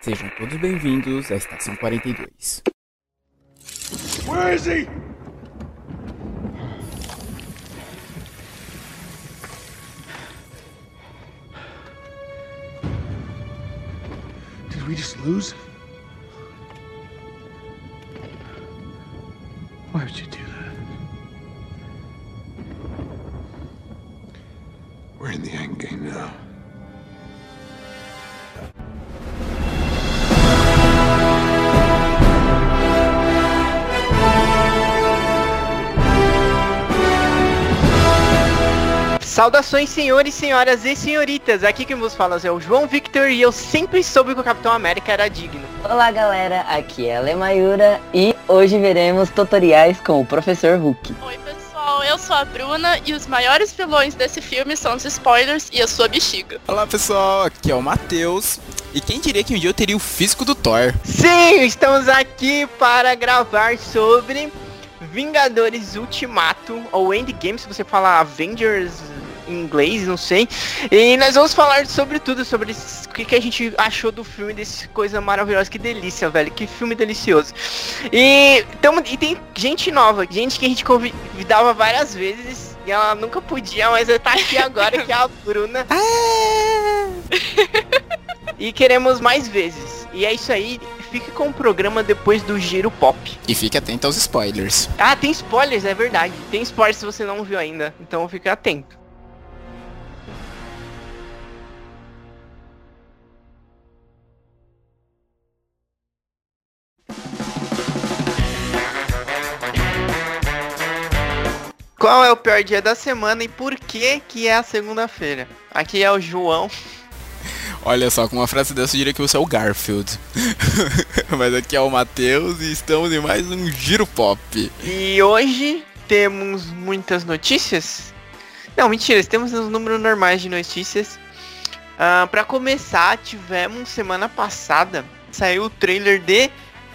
Sejam todos bem-vindos à Estação 42. Where is he? Did we just lose? Why would you do that? We're in the end game now. Saudações, senhores, senhoras e senhoritas. Aqui quem vos fala é o João Victor e eu sempre soube que o Capitão América era digno. Olá galera, aqui é a Lemayura e hoje veremos tutoriais com o Professor Hulk. Oi pessoal, eu sou a Bruna e os maiores vilões desse filme são os spoilers e a sua bexiga. Olá pessoal, aqui é o Matheus. E quem diria que um dia eu teria o físico do Thor? Sim, estamos aqui para gravar sobre Vingadores Ultimato, ou Endgame, se você falar Avengers em inglês, não sei. E nós vamos falar sobre tudo, sobre o que, que a gente achou do filme, desse coisa maravilhosa. Que delícia, velho. Que filme delicioso. E, tamo, e tem gente nova, gente que a gente convidava várias vezes. E ela nunca podia, mas ela tá aqui agora, que é a Bruna. e queremos mais vezes. E é isso aí. Fique com o programa depois do Giro Pop. E fique atento aos spoilers. Ah, tem spoilers, é verdade. Tem spoilers se você não viu ainda. Então fique atento. Qual é o pior dia da semana e por que que é a segunda-feira? Aqui é o João. Olha só, com uma frase dessa eu diria que você é o Garfield. Mas aqui é o Matheus e estamos em mais um Giro Pop. E hoje temos muitas notícias? Não, mentira, temos os números normais de notícias. Uh, para começar, tivemos semana passada, saiu o trailer de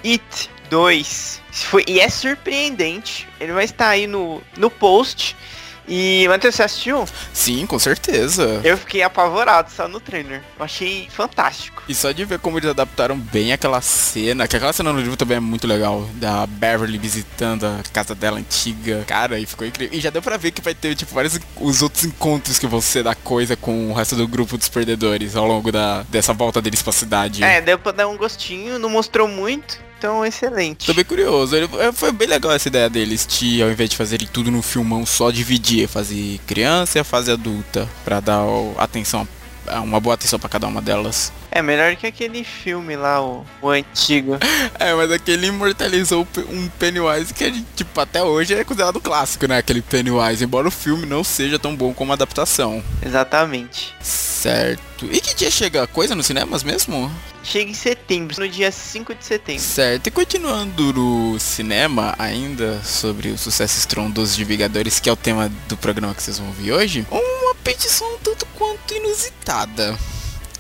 It 2. Foi, e é surpreendente. Ele vai estar aí no, no post. E Matheus, você assistiu? Sim, com certeza. Eu fiquei apavorado só no trailer. Eu achei fantástico. E só de ver como eles adaptaram bem aquela cena, que aquela cena no livro também é muito legal, da Beverly visitando a casa dela antiga. Cara, e ficou incrível. E já deu pra ver que vai ter, tipo, vários os outros encontros que vão ser da coisa com o resto do grupo dos perdedores ao longo da, dessa volta deles pra cidade. É, deu pra dar um gostinho, não mostrou muito então excelente. Tô bem curioso. Ele, foi bem legal essa ideia deles de, ao invés de fazerem tudo no filmão, só dividir, fazer criança e a fase adulta, para dar atenção uma boa atenção para cada uma delas. É melhor que aquele filme lá, o, o antigo. é, mas aquele imortalizou um Pennywise que, tipo, até hoje é considerado clássico, né? Aquele Pennywise, embora o filme não seja tão bom como a adaptação. Exatamente. Certo. E que dia chega a coisa nos cinemas mesmo? Chega em setembro, no dia 5 de setembro. Certo. E continuando no cinema, ainda sobre o sucesso estrondoso de Vingadores, que é o tema do programa que vocês vão ver hoje, uma petição um tanto quanto inusitada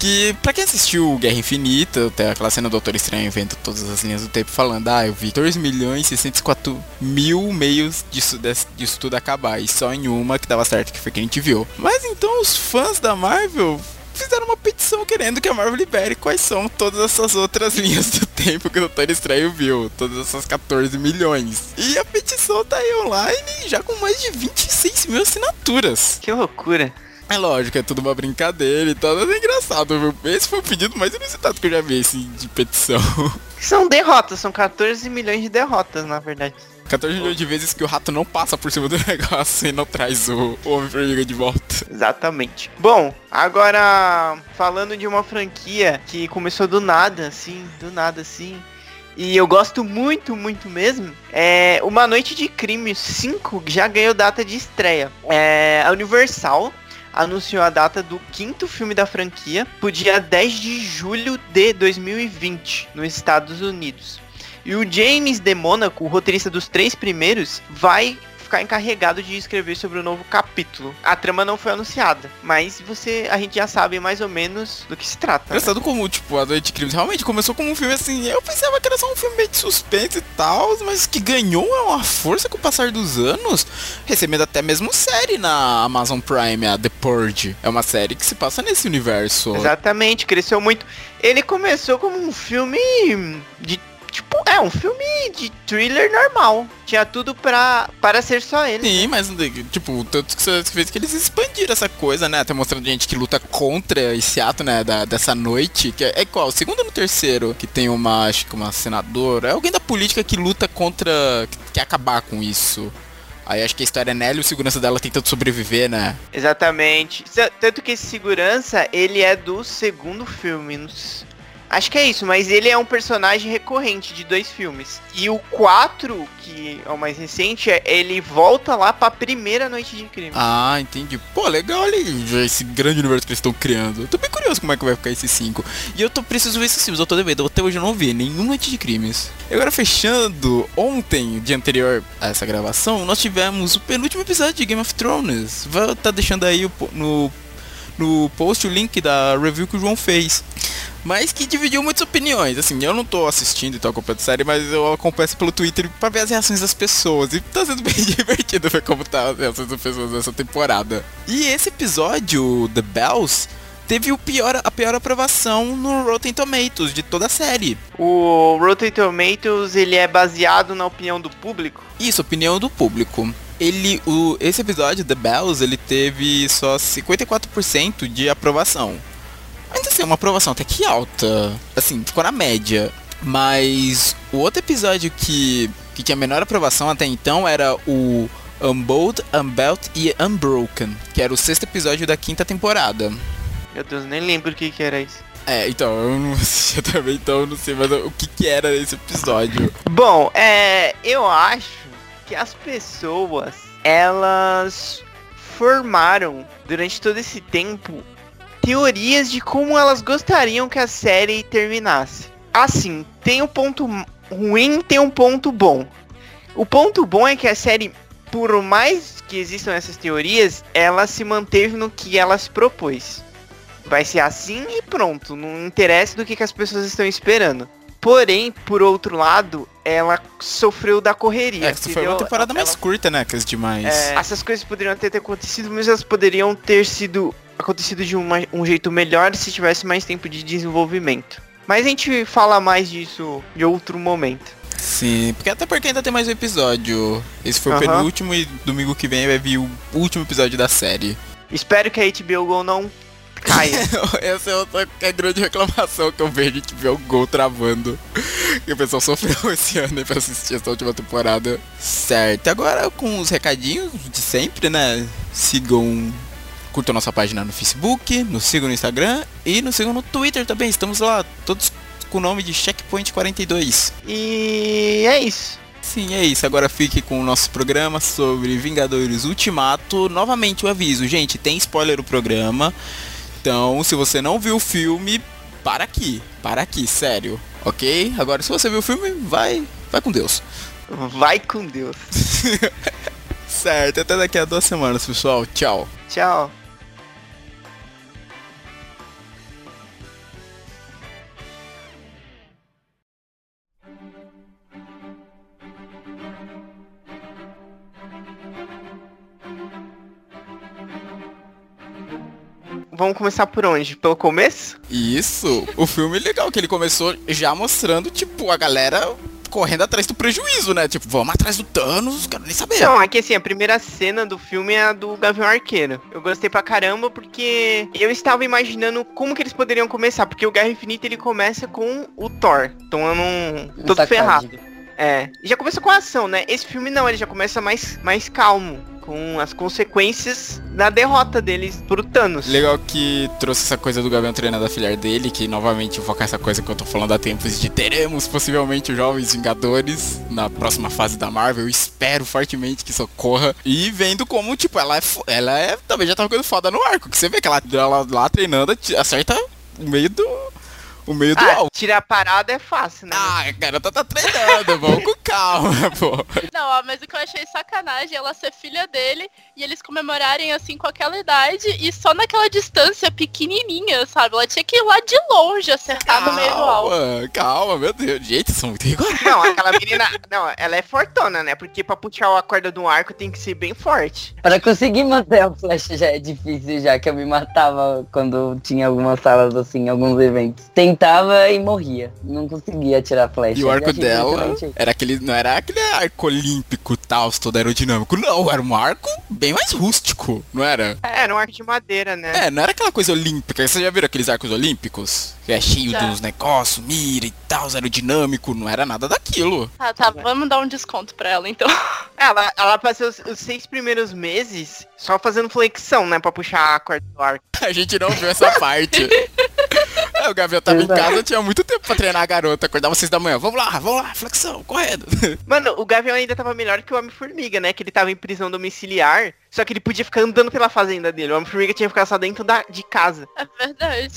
que, pra quem assistiu Guerra Infinita, até aquela cena do Doutor Estranho vendo todas as linhas do tempo falando, ah, eu vi 2 milhões e 604 mil meios disso, disso tudo acabar, e só em uma que dava certo, que foi que a gente viu. Mas então os fãs da Marvel fizeram uma petição querendo que a Marvel libere quais são todas essas outras linhas do tempo que o Doutor Estranho viu. Todas essas 14 milhões. E a petição tá aí online já com mais de 26 mil assinaturas. Que loucura. É lógico, é tudo uma brincadeira e tal, mas é engraçado, viu? Esse foi o pedido mais inusitado que eu já vi, assim, de petição. São derrotas, são 14 milhões de derrotas, na verdade. 14 milhões de vezes que o rato não passa por cima do negócio e não traz o, o Homem-Formiga de volta. Exatamente. Bom, agora falando de uma franquia que começou do nada, assim, do nada, assim. E eu gosto muito, muito mesmo. É Uma Noite de Crime 5 já ganhou data de estreia. É, a Universal anunciou a data do quinto filme da franquia pro dia 10 de julho de 2020, nos Estados Unidos. E o James de Monaco, o roteirista dos três primeiros, vai ficar encarregado de escrever sobre o novo capítulo. A trama não foi anunciada, mas você, a gente já sabe mais ou menos do que se trata. né? Engraçado como, tipo, a Noite de Crimes realmente começou como um filme assim. Eu pensava que era só um filme meio de suspense e tal, mas que ganhou uma força com o passar dos anos, recebendo até mesmo série na Amazon Prime, a The Purge. É uma série que se passa nesse universo. Exatamente, cresceu muito. Ele começou como um filme de tipo, é um filme de thriller normal. Tinha tudo pra, para ser só ele. Sim, mas, tipo, tanto que você fez que eles expandiram essa coisa, né? Até mostrando gente que luta contra esse ato, né? Da, dessa noite. Que é, é qual? O segundo ou no terceiro? Que tem uma, acho que uma senadora. É alguém da política que luta contra. que quer acabar com isso. Aí acho que a história é Nelly e o segurança dela tentando sobreviver, né? Exatamente. Tanto que esse segurança, ele é do segundo filme. Acho que é isso, mas ele é um personagem recorrente de dois filmes. E o 4, que é o mais recente, é- ele volta lá pra primeira noite de crime. Ah, entendi. Pô, legal ali esse grande universo que eles estão criando. Eu tô bem curioso como é que vai ficar esse 5. E eu tô preciso ver esses filmes, eu tô devendo. Até hoje eu não vi nenhum Noite de Crimes. E agora fechando, ontem, dia anterior a essa gravação, nós tivemos o penúltimo episódio de Game of Thrones. Vou estar deixando aí o no, no post o link da review que o João fez. Mas que dividiu muitas opiniões. Assim, eu não tô assistindo e tô acompanhando a série, mas eu acompanho pelo Twitter pra ver as reações das pessoas. E tá sendo bem divertido ver como tá as reações das pessoas nessa temporada. E esse episódio, The Bells, teve o pior, a pior aprovação no Rotten Tomatoes de toda a série. O Rotten Tomatoes, ele é baseado na opinião do público. Isso, opinião do público. Ele, o, esse episódio, The Bells, ele teve só 54% de aprovação. Ainda assim, é uma aprovação até que alta. Assim, ficou na média. Mas o outro episódio que, que tinha menor aprovação até então era o Unbold, Unbelt e Unbroken, que era o sexto episódio da quinta temporada. Meu Deus, nem lembro o que, que era isso. É, então, eu não assisti também, então eu não sei mais o que, que era esse episódio. Bom, é, eu acho que as pessoas, elas formaram durante todo esse tempo teorias de como elas gostariam que a série terminasse. Assim, tem um ponto ruim, tem um ponto bom. O ponto bom é que a série, por mais que existam essas teorias, ela se manteve no que ela se propôs. Vai ser assim e pronto, não interessa do que, que as pessoas estão esperando. Porém, por outro lado, ela sofreu da correria. É, que foi uma temporada mais Ela- curta, né, que as demais. é, essas coisas poderiam até ter acontecido, mas elas poderiam ter sido acontecido de uma- um jeito melhor se tivesse mais tempo de desenvolvimento. Mas a gente fala mais disso em outro momento. Sim, porque até porque ainda tem mais um episódio. Esse foi o penúltimo e domingo que vem vai vir o último episódio da série. Espero que a HBO Go não caia. Essa é outra é a grande reclamação que eu vejo de ver o gol travando. Que o pessoal sofreu esse ano aí pra assistir essa última temporada. Certo, agora com os recadinhos de sempre, né? Sigam. Curtam nossa página no Facebook, nos sigam no Instagram e nos sigam no Twitter também. Estamos lá, todos com o nome de Checkpoint 42. e é isso. Sim, é isso. Agora fique com o nosso programa sobre Vingadores Ultimato. Novamente o aviso, gente, tem spoiler o programa. Então, se você não viu o filme, para aqui. Para aqui, sério. Ok? Agora, se você viu o filme, vai, vai com Deus. Vai com Deus. Certo, até daqui a duas semanas, pessoal. Tchau. Tchau. Vamos começar por onde? Pelo começo? Isso. O filme é legal, que ele começou já mostrando, tipo, a galera correndo atrás do prejuízo, né? Tipo, vamos atrás do Thanos, quero nem saber. Não, aqui assim, a primeira cena do filme é a do Gavião Arqueiro. Eu gostei pra caramba porque eu estava imaginando como que eles poderiam começar, porque o Guerra Infinita ele começa com o Thor tomando um Um todo sacode. ferrado. É, e já começa com a ação, né? Esse filme não, ele já começa mais, mais calmo, com as consequências da derrota deles pro Thanos. Legal que trouxe essa coisa do Gavião treinando a filha dele, que novamente foca essa coisa que eu tô falando há tempos de teremos possivelmente os Jovens Vingadores na próxima fase da Marvel. Espero fortemente que isso ocorra. E vendo como, tipo, ela é, ela é também já tá ficando foda no arco. Que você vê que ela, ela lá treinando, acerta o meio do. O meio do Ah, alvo. tirar a parada é fácil, né? Ah, cara, tá, tá treinando, vamos com calma, pô. Não, ó, mas o que eu achei sacanagem é ela ser filha dele e eles comemorarem assim com aquela idade e só naquela distância pequenininha, sabe? Ela tinha que ir lá de longe acertar no meio do alvo. Calma, calma, meu Deus. Gente, são muito rigorosos. Não, aquela menina. Não, ela é fortona, né? Porque pra puxar a corda do arco tem que ser bem forte. Para conseguir manter a flecha já é difícil, já que eu me matava quando tinha algumas salas assim, alguns eventos. Tentava e morria. Não conseguia tirar a flecha. E o arco dela era aquele. Não era aquele arco olímpico tal, todo aerodinâmico. Não, era um arco bem mais rústico, não era? É, era um arco de madeira, né? É, não era aquela coisa olímpica. Você já viram aqueles arcos olímpicos? Que é cheio Já. dos negócios, mira e tal, aerodinâmico. Não era nada daquilo. Tá, tá, vamos dar um desconto pra ela então. Ela, ela passou os, os seis primeiros meses só fazendo flexão, né? Pra puxar a corda do arco. A gente não viu essa parte. É, o Gabriel tava em casa, tinha muito tempo pra treinar a garota. Acordava às seis da manhã. Vamos lá, vamos lá, flexão, correndo. Mano, o Gavião ainda tava melhor que o Homem-Formiga, né? Que ele tava em prisão domiciliar, só que ele podia ficar andando pela fazenda dele. O Homem-Formiga tinha que ficar só dentro da, de casa. É verdade.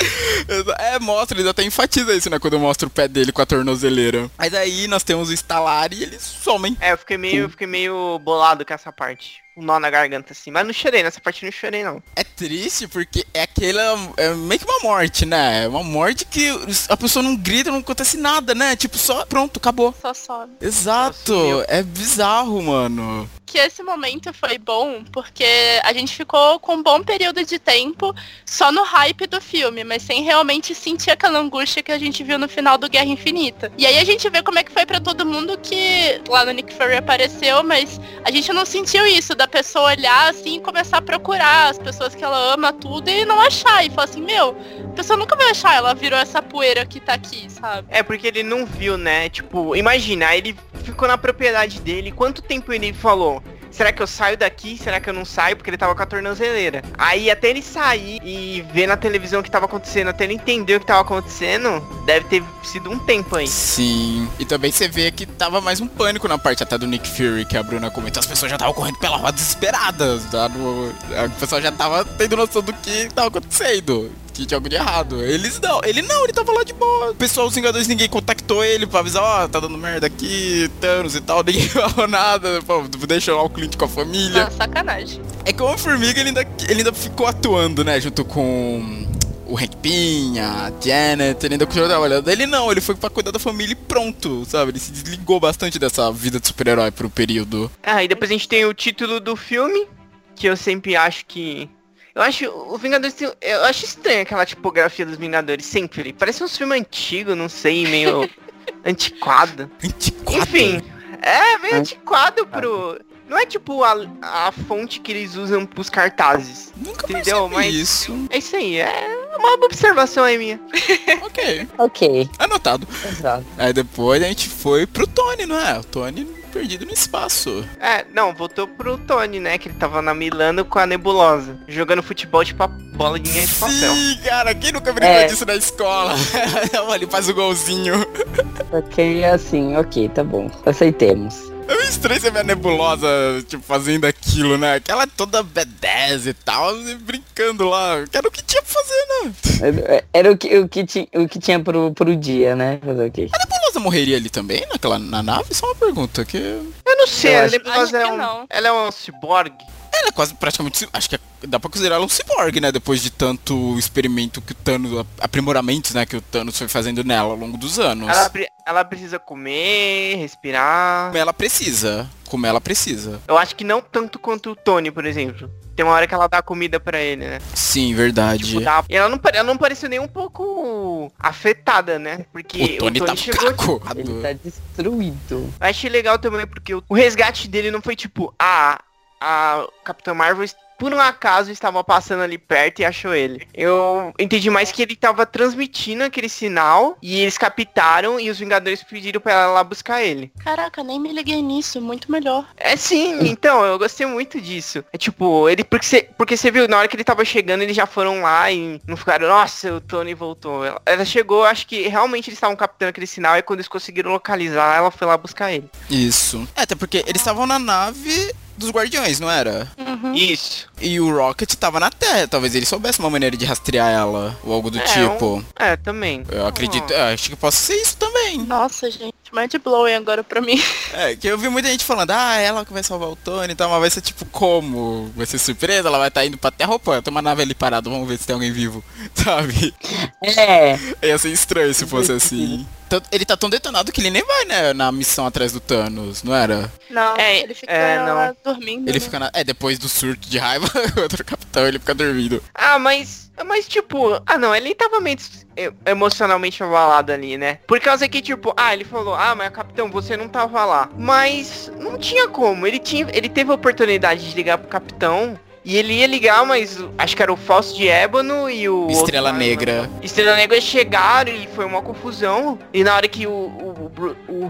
É, mostra, eles até enfatiza isso, né? Quando mostra o pé dele com a tornozeleira. Mas aí nós temos o estalar e eles somem. É, eu fiquei meio, eu fiquei meio bolado com essa parte. Um nó na garganta, assim. Mas não chorei, nessa parte não chorei, não. É triste porque é aquela. É meio que uma morte, né? É uma morte que a pessoa não grita, não acontece nada, né? Tipo, só pronto, acabou. Só sobe. Exato. É bizarro, mano. Que esse momento foi bom porque a gente ficou com um bom período de tempo só no hype do filme, mas sem realmente sentir aquela angústia que a gente viu no final do Guerra Infinita. E aí a gente vê como é que foi pra todo mundo que lá no Nick Fury apareceu, mas a gente não sentiu isso da pessoa olhar assim e começar a procurar as pessoas que ela ama tudo e não achar e falar assim, meu, a pessoa nunca vai achar, ela virou essa poeira que tá aqui, sabe? É, porque ele não viu, né? Tipo, imagina, ele ficou na propriedade dele. Quanto tempo ele falou? Será que eu saio daqui? Será que eu não saio? Porque ele tava com a tornozeleira. Aí até ele sair e ver na televisão o que tava acontecendo, até ele entender o que tava acontecendo, deve ter sido um tempo aí. Sim. E também você vê que tava mais um pânico na parte até do Nick Fury, que a Bruna comentou. As pessoas já estavam correndo pela rua desesperadas. Tá? No- A pessoa já tava tendo noção do que tava acontecendo. Que tinha algo de errado. Eles não. Ele não, ele tava lá de boa. O pessoal, os Vingadores, ninguém contactou ele pra avisar, ó, tá dando merda aqui, Thanos e tal. Ninguém falou nada. Pô, deixa lá o Clint com a família. Ah, sacanagem. É que o Homem-Formiga ele ainda, ele ainda ficou atuando, né? Junto com o Hank Pym, a Janet, ele ainda continuou trabalhando. Ele não, ele foi pra cuidar da família e pronto, sabe? Ele se desligou bastante dessa vida de super-herói pro período. Ah, e depois a gente tem o título do filme, que eu sempre acho que. Eu acho o Vingadores tem- Eu acho estranho aquela tipografia dos Vingadores, sempre. Parece uns filmes antigos, não sei, meio antiquado. Antiquado. Enfim, é meio antiquado pro. Não é tipo a, a fonte que eles usam pros cartazes. Nunca Entendeu? Mas- isso. É isso aí, é uma observação aí minha. ok, Ok, anotado. exato. Aí depois a gente foi pro Tony, não é? O Tony perdido no espaço. É, não, voltou pro Tony, né? Que ele tava na Milano com a nebulosa. Jogando futebol de pa- bolinha de papel. Sim, cara, quem nunca brincou É. disso na escola? ele faz o golzinho. Ok, assim, ok, tá bom. Aceitemos. É meio estranho você ver a nebulosa, tipo, fazendo aquilo, né? Aquela toda B10 e tal, e brincando lá. Que era o que tinha pra fazer, né? Era- Era o que, o que, ti, o que tinha pro, pro dia, né? Fazer o quê? Morreria ali também, naquela, na nave? Só uma pergunta, que... Eu não sei, Eu a acho- nebulosa acho é um. não. Ela é um ciborgue. Ela é quase praticamente... Acho que é- dá pra considerar ela um cyborg, né? Depois de tanto experimento que o Thanos... Aprimoramentos, né? Que o Thanos foi fazendo nela ao longo dos anos. Ela, pre- ela precisa comer, respirar. Como ela precisa. Como ela precisa. Eu acho que não tanto quanto o Tony, por exemplo. Tem uma hora que ela dá comida pra ele, né? Sim, verdade. Tipo, dá- E ela não, pare- ela não pareceu nem um pouco afetada, né? Porque o Tony tá chegou. cacado. Ele tá destruído. Eu achei legal também porque o, o resgate dele não foi tipo, ah, a Capitã Marvel por um acaso estava passando ali perto e achou ele. Eu entendi mais que ele estava transmitindo aquele sinal e eles captaram e os Vingadores pediram pra ela lá buscar ele. Caraca, nem me liguei nisso, muito melhor. É sim, então, eu gostei muito disso. É tipo, ele porque você porque você viu, na hora que ele tava chegando, eles já foram lá e não ficaram, nossa, o Tony voltou. Ela, ela chegou, acho que realmente eles estavam captando aquele sinal e quando eles conseguiram localizar, ela foi lá buscar ele. Isso. É, até porque eles estavam na nave dos Guardiões, não era? Uhum. Isso. E o Rocket tava na Terra, talvez ele soubesse uma maneira de rastrear ela, ou algo do É, tipo. É, também. Eu acredito, eu acho que possa ser isso também. Nossa, gente, mind blowing agora pra mim. É, que eu vi muita gente falando, ah, ela que vai salvar o Tony e tal, mas vai ser tipo como? Vai ser surpresa? Ela vai estar indo pra Terra, opa, tem uma nave ali parada, vamos ver se tem alguém vivo, sabe? É, Ia ser estranho se fosse assim. Ele tá tão detonado que ele nem vai, né, na missão atrás do Thanos, não era? Não, É, ele fica é, não. dormindo. Ele né? fica na... É, depois do surto de raiva, o outro capitão, ele fica dormindo. Ah, mas. Mas, tipo, ah não, ele tava meio emocionalmente abalado ali, né? Por causa que, tipo, ah, ele falou, ah, mas capitão, você não tava lá. Mas não tinha como. Ele tinha. Ele teve a oportunidade de ligar pro capitão. E ele ia ligar, mas acho que era o Falso de Ébano e o. Estrela outro- Negra. Estrela Negra chegaram e foi uma confusão. E na hora que o, o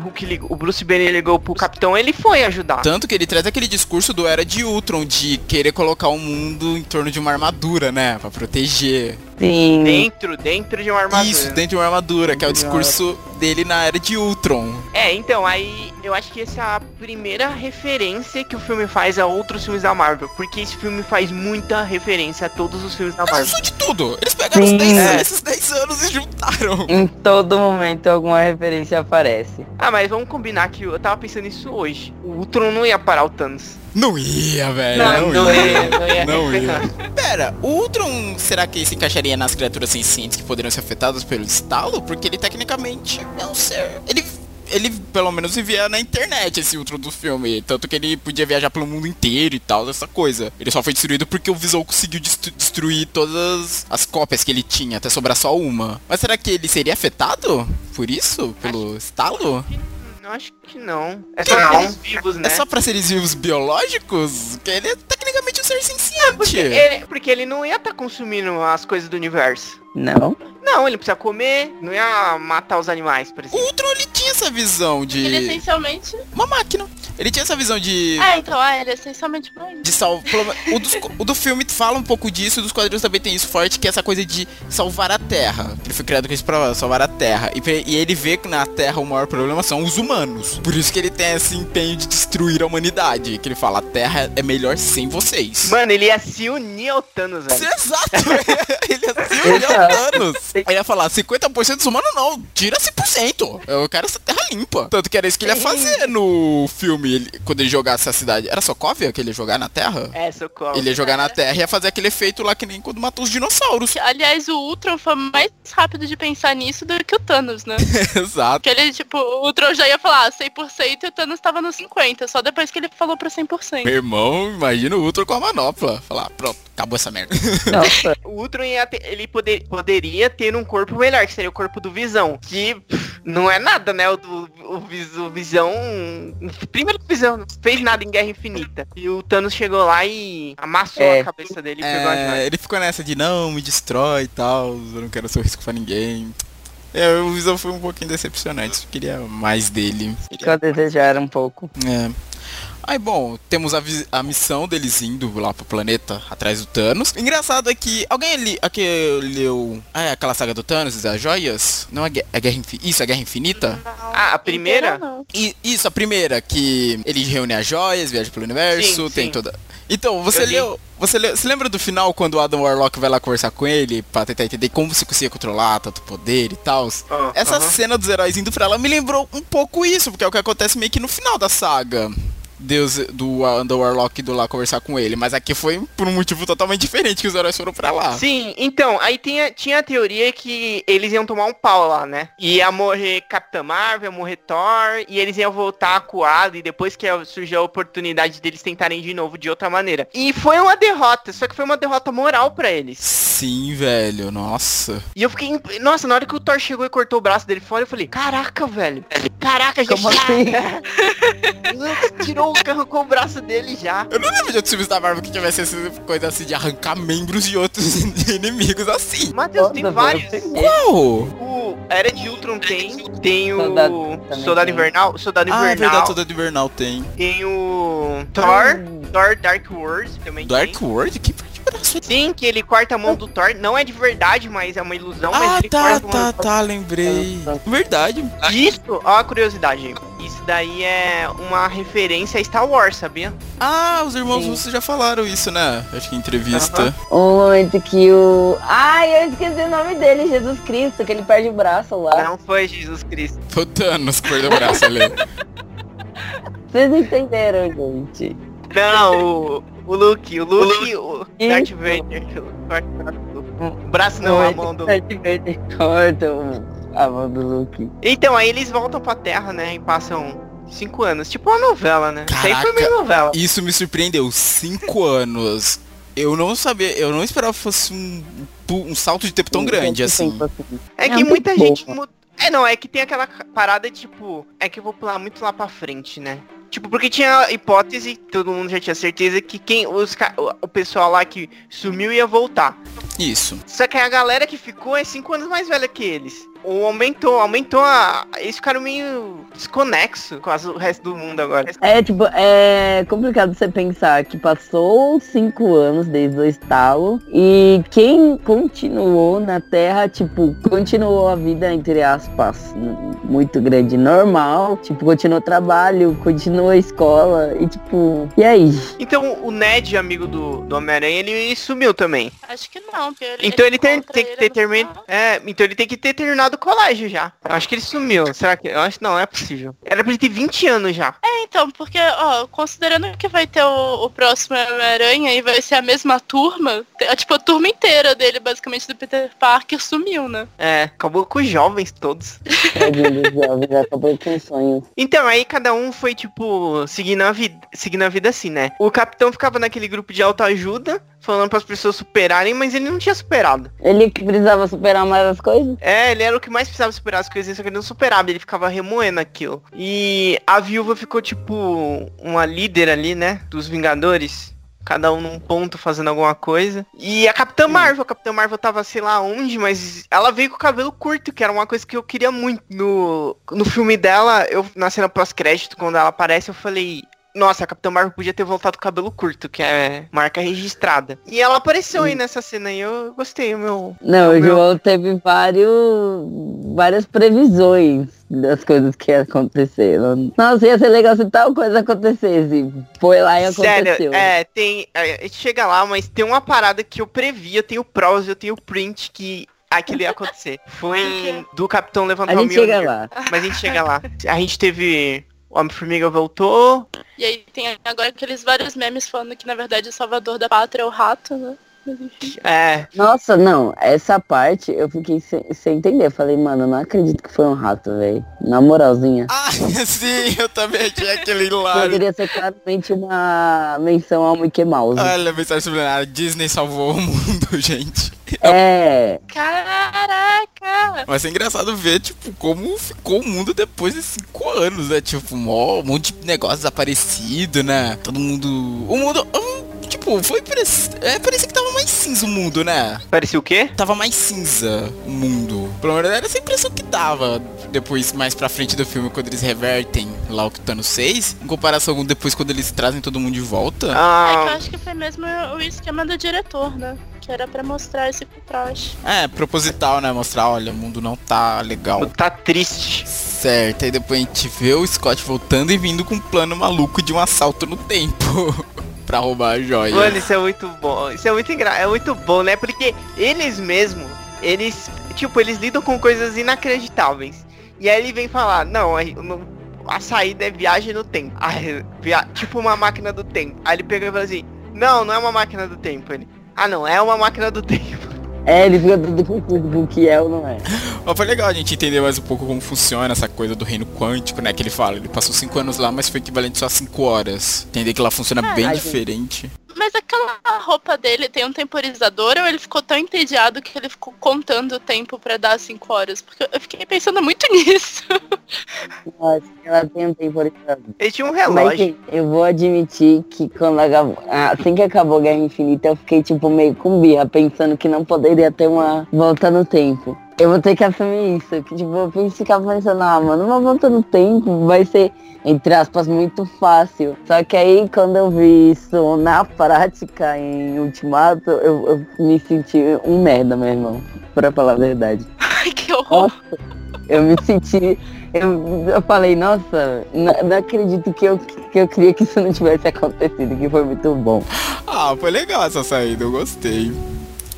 Hulk ligou, o Bruce Banner ligou pro capitão, ele foi ajudar. Tanto que ele traz aquele discurso do Era de Ultron, de querer colocar o mundo em torno de uma armadura, né, pra proteger. Sim. Dentro, dentro de uma armadura. Isso, dentro de uma armadura, que é o discurso dele na Era de Ultron. É, então, aí eu acho que essa é a primeira referência que o filme faz a outros filmes da Marvel. Porque esse filme faz muita referência a todos os filmes da Mas Marvel. isso de tudo. Eles pegaram Sim. os 10 É. esses 10 anos e juntaram. Em todo momento alguma referência aparece. Ah, mas vamos combinar que eu tava pensando nisso hoje. O Ultron não ia parar o Thanos. Não ia, velho. Não, não ia, não ia. Não ia. Pera, o Ultron, será que se encaixaria nas criaturas sencientes que poderiam ser afetadas pelo estalo? Porque ele tecnicamente é um ser. Ele. Ele pelo menos vivia na internet esse Ultron do filme. Tanto que ele podia viajar pelo mundo inteiro e tal, essa coisa. Ele só foi destruído porque o Visão conseguiu destru- destruir todas as cópias que ele tinha, até sobrar só uma. Mas será que ele seria afetado por isso? Pelo estalo? Eu acho que não. É só pra eles vivos, né? É só pra seres vivos biológicos? Que ele é tecnicamente um ser senciente. Porque ele, porque ele não ia estar consumindo as coisas do universo. Não? Não, ele precisa comer, não ia matar os animais, por O exemplo. Ultron ele tinha essa visão Ele de essencialmente. uma máquina. Ele tinha essa visão de Ah, então, ah, ele é essencialmente bom. de salvar. O, dos- o do filme fala um pouco disso, e dos quadrinhos também tem isso forte, que é essa coisa de salvar a Terra. Ele foi criado com isso pra salvar a Terra. E, e ele vê que na Terra o maior problema são os humanos. Por isso que ele tem esse empenho de destruir a humanidade. Que ele fala, a Terra é melhor sem vocês. Mano, ele ia se unir ao Thanos, velho. Exato! ele ia se unir ao Thanos. Ele ia falar, 50% dos humanos não, tira 100%. Eu quero essa terra limpa. Tanto que era isso que ele ia fazer no filme, ele- quando ele jogasse a cidade. Era Sokovia que ele ia jogar na Terra? É, socorro. Ele ia jogar na Terra e ia fazer aquele efeito lá que nem quando matou os dinossauros. Aliás, o Ultron foi mais rápido de pensar nisso do que o Thanos, né? Exato. Porque ele, tipo, o Ultron já ia falar 100% e o Thanos tava no 50%, só depois que ele falou pra 100%. Meu irmão, imagina o Ultron com a manopla. Falar, pronto, acabou essa merda. Nossa. O Ultron ia ter- ele poder- poderia ter um corpo melhor, que seria o corpo do Visão. Que pff, não é nada, né? O, do, o, o Visão. Primeiro que o Visão não fez nada em Guerra Infinita. E o Thanos chegou lá e amassou É. a cabeça dele e pegou a joia. É, ele ficou nessa de não, me destrói e tal, eu não quero ser risco pra ninguém. É, o Visão foi um pouquinho decepcionante, eu queria mais dele. Que eu desejar um pouco. É. Aí, bom, temos a, a missão deles indo lá pro planeta atrás do Thanos. Engraçado é que alguém ali, aqui leu. Ah, é aquela saga do Thanos, das joias? Não é, é Guerra Infinita? Isso, é Guerra Infinita? Ah, a primeira? Não. E, isso, a primeira, que ele reúne as joias, viaja pelo universo, Sim, tem sim. toda. Então, você Eu li. leu. Você, leu, você lembra do final quando o Adam Warlock vai lá conversar com ele pra tentar entender como você conseguia controlar tanto poder e tal? Ah, Essa aham. cena dos heróis indo pra ela me lembrou um pouco isso, porque é o que acontece meio que no final da saga. Deus do Adam Warlock indo lá conversar com ele, mas aqui foi por um motivo totalmente diferente que os heróis foram pra lá. Sim, então, aí tinha, tinha a teoria que eles iam tomar um pau lá, né? Ia morrer Capitã Marvel, morrer Thor, e eles iam voltar acuado, e depois que surgiu a oportunidade deles tentarem de novo de outra maneira. E foi uma derrota, só que foi uma derrota moral pra eles. Sim, velho, nossa. E eu fiquei, nossa, na hora que o Thor chegou e cortou o braço dele fora, eu falei, caraca, velho. Caraca, já Como assim? tirou, arrancou o braço dele já. Eu não lembro de outros filmes da Marvel que tivesse essa coisa assim de arrancar membros de outros inimigos assim. Matheus, tem vários. Qual? O Era de Ultron tem, tem o Soldado Soldado tem. Invernal, o Soldado Ah, é Invernal, verdade, toda de Invernal tem. tem o Thor, Thor Dark World também Dark tem. World? Que Sim, que ele corta a mão do Thor, não é de verdade, mas é uma ilusão, mas Ah, ele tá, corta a mão tá, tá, lembrei. Verdade. Isso, ó a curiosidade isso daí é uma referência a Star Wars, sabia? Ah, os irmãos Sim. russos já falaram isso, né? Acho que em entrevista. Um momento que o. Ai, eu esqueci o nome dele, Jesus Cristo, que ele perde o braço lá. Não foi Jesus Cristo. Foi o Thanos que perdeu o braço ali. Vocês entenderam, gente. Não, o, o Luke, o Luke, o E- Darth Vader. O Darth Vader. O braço não, a mão do Ele corta o- a mão do Luke. Então, aí eles voltam pra Terra, né? E passam cinco anos. Tipo uma novela, né? Isso aí foi Caraca. meio novela. Isso me surpreendeu. Cinco anos. Eu não sabia, eu não esperava que fosse um, um salto de tempo tão grande assim. É É que muita gente. É, não, é que tem aquela parada, tipo, é que eu vou pular muito lá pra frente, né? Tipo, porque tinha a hipótese, todo mundo já tinha certeza que quem os o pessoal lá que sumiu ia voltar. Isso. Só que a galera que ficou é cinco anos mais velha que eles. Ou aumentou, aumentou a. Eles ficaram meio desconexo com as- o resto do mundo agora. É, tipo, é complicado você pensar que passou cinco anos desde o estalo e quem continuou na Terra, tipo, continuou a vida, entre aspas, muito grande, normal. Tipo, continuou o trabalho, continuou a escola e tipo, e aí? Então o Ned, amigo do, do Homem-Aranha, ele sumiu também. Acho que não, porque ele, Então ele tem, tem que ter terminado. É, então ele tem que ter terminado o colégio já. Eu acho que ele sumiu. Será que. Eu acho que não, não é possível. Era pra ele ter 20 anos já. É, então, porque, ó, considerando que vai ter o, o próximo Homem-Aranha e vai ser a mesma turma, te- tipo, a turma inteira dele, basicamente, do Peter Parker sumiu, né? É, acabou com os jovens todos. Jovens, acabou com sonhos. Então, aí cada um foi, tipo, seguindo a vida, seguindo a vida assim, né? O capitão ficava naquele grupo de autoajuda, falando para as pessoas superarem, mas ele não tinha superado. Ele que precisava superar mais as coisas? É, ele era o que mais precisava superar as coisas, só que ele não superava, ele ficava remoendo aquilo. E a viúva ficou, tipo, uma líder ali, né? Dos Vingadores. Cada um num ponto fazendo alguma coisa. E a Capitã Marvel, a Capitã Marvel tava sei lá onde, mas ela veio com o cabelo curto, que era uma coisa que eu queria muito. No, no filme dela, eu na cena pós-crédito, quando ela aparece, eu falei. Nossa, a Capitã Marvel podia ter voltado com o cabelo curto, que é marca registrada. E ela apareceu aí nessa cena e eu gostei, o meu. Não, o Meu- João teve vários, várias previsões das coisas que ia acontecer. Nossa, ia ser legal se tal coisa acontecesse. Foi lá e aconteceu. Sério, é, tem. A gente chega lá, mas tem uma parada que eu previ, eu tenho provas, eu tenho print que aquilo ia acontecer. Foi do Capitão A levantar o gente chega Mjolnir. lá. Mas a gente chega lá. A gente teve. Homem-Formiga voltou. E aí tem agora aqueles vários memes falando que, na verdade, o salvador da pátria é o rato, né? É. Nossa, não, essa parte eu fiquei sem, sem entender. Eu falei, mano, eu não acredito que foi um rato, velho. Na moralzinha. Ah, sim, eu também tinha aquele hilário. Poderia ser claramente uma menção ao Mickey Mouse. Olha a mensagem subliminar. Disney salvou o mundo, gente. É, Caraca! Mas é engraçado ver, tipo, como ficou o mundo depois de cinco anos, né? Tipo, mó, um monte de negócio desaparecido, né? Todo mundo. O mundo. Tipo, foi. parec- É, parecia que tava mais cinza o mundo, né? Parecia o quê? Tava mais cinza o mundo. Pelo menos era essa impressão que dava. Depois, mais pra frente do filme, quando eles revertem lá o que tá no 6. Em comparação com depois, quando eles trazem todo mundo de volta. É que eu Ah, acho que foi mesmo o esquema do diretor, né? Que era pra mostrar esse contraste. É, proposital, né? Mostrar, olha, o mundo não tá legal. tá triste. Certo, aí depois a gente vê o Scott voltando e vindo com um plano maluco de um assalto no tempo pra roubar a joia. Mano, isso é muito bom. Isso é muito engra... é muito bom, né? Porque eles mesmo, eles, tipo, eles lidam com coisas inacreditáveis. E aí ele vem falar, não, a, não- a saída é viagem no tempo. Ah, via- Tipo uma máquina do tempo. Aí ele pega e fala assim, não, não é uma máquina do tempo. Ele, ah não, é uma máquina do tempo. é, ele fica tudo confuso com o que é ou não é. Mas foi legal a gente entender mais um pouco como funciona essa coisa do reino quântico, né? Que ele fala, ele passou 5 anos lá, mas foi equivalente só a 5 horas. Entender que lá funciona Ah, bem diferente. Mas aquela roupa dele tem um temporizador ou ele ficou tão entediado que ele ficou contando o tempo pra dar 5 horas? Porque eu fiquei pensando muito nisso. Nossa, ela tem um temporizador. Ele tinha um Mas relógio. sim, eu vou admitir que quando acabou, assim que acabou Guerra Infinita, eu fiquei tipo meio com birra, pensando que não poderia ter uma volta no tempo. Eu vou ter que assumir isso, que tipo, eu pensei- ficava pensando, ah, mano, uma volta no tempo vai ser, entre aspas, muito fácil. Só que aí quando eu vi isso na prática em Ultimato, eu, eu me senti um merda, meu irmão. Pra falar a verdade. Ai, que horror. Nossa, Eu me senti. Eu, eu falei, nossa, não, não acredito que eu, que eu queria que isso não tivesse acontecido, que foi muito bom. Ah, foi legal essa saída, eu gostei.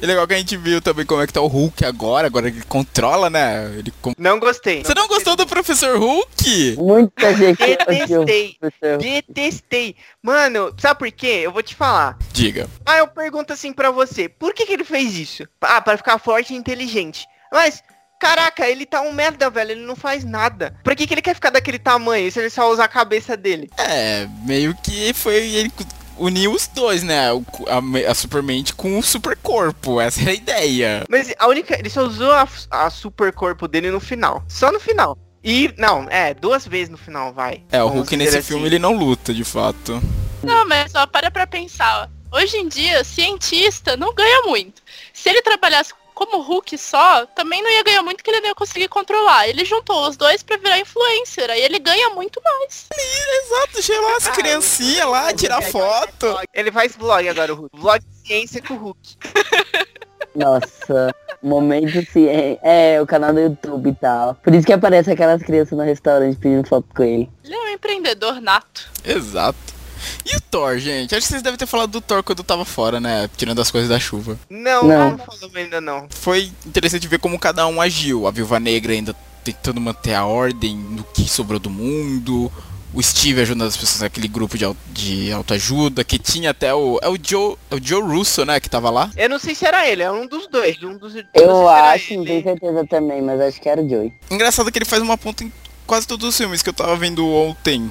E legal que a gente viu também como é que tá o Hulk agora, agora ele controla, né? Ele com- Não gostei. Você não gostou do Professor Hulk? Muita gente Detestei. professor. Detestei. Mano, sabe por quê? Eu vou te falar. Diga. Ah, eu pergunto assim pra você, por que, que ele fez isso? Ah, pra ficar forte e inteligente. Mas, caraca, ele tá um merda, velho, ele não faz nada. Pra que, que ele quer ficar daquele tamanho se ele só usar a cabeça dele? É, meio que foi ele uniu os dois, né? A, a Supermente com o super corpo. Essa era a ideia. Mas a única. Ele só usou a, a super corpo dele no final. Só no final. E, não, é, duas vezes no final, vai. É, o Hulk nesse assim. filme ele não luta, de fato. Não, mas ó, para pra pensar. ó. Hoje em dia, cientista não ganha muito. Se ele trabalhasse como Hulk só, também não ia ganhar muito que ele não ia conseguir controlar. Ele juntou os dois pra virar influencer, aí ele ganha muito mais. Exato, chega lá as Ah, criancinhas lá, tirar foto. Ele faz vlog agora, o Hulk. Vlog de ciência com o Hulk. Nossa, momento sim. É, é, o canal do YouTube e tal. Por isso que aparece aquelas crianças no restaurante pedindo foto com ele. Ele é um empreendedor nato. Exato. E o Thor, gente? Acho que vocês devem ter falado do Thor quando tava fora, né? Tirando as coisas da chuva. Não, Não. não, falamos ainda não. Foi interessante ver como cada um agiu. A Viúva Negra ainda tentando manter a ordem no que sobrou do mundo. O Steve ajudando as pessoas naquele grupo de, de autoajuda. Que tinha até o. É o Joe. É o Joe Russo, né? Que tava lá. Eu não sei se era ele, é um dos dois. Um dos, não sei Eu se era acho, não tenho certeza também, mas acho que era o Joey. Engraçado que ele faz uma ponta em quase todos os filmes que eu tava vendo ontem.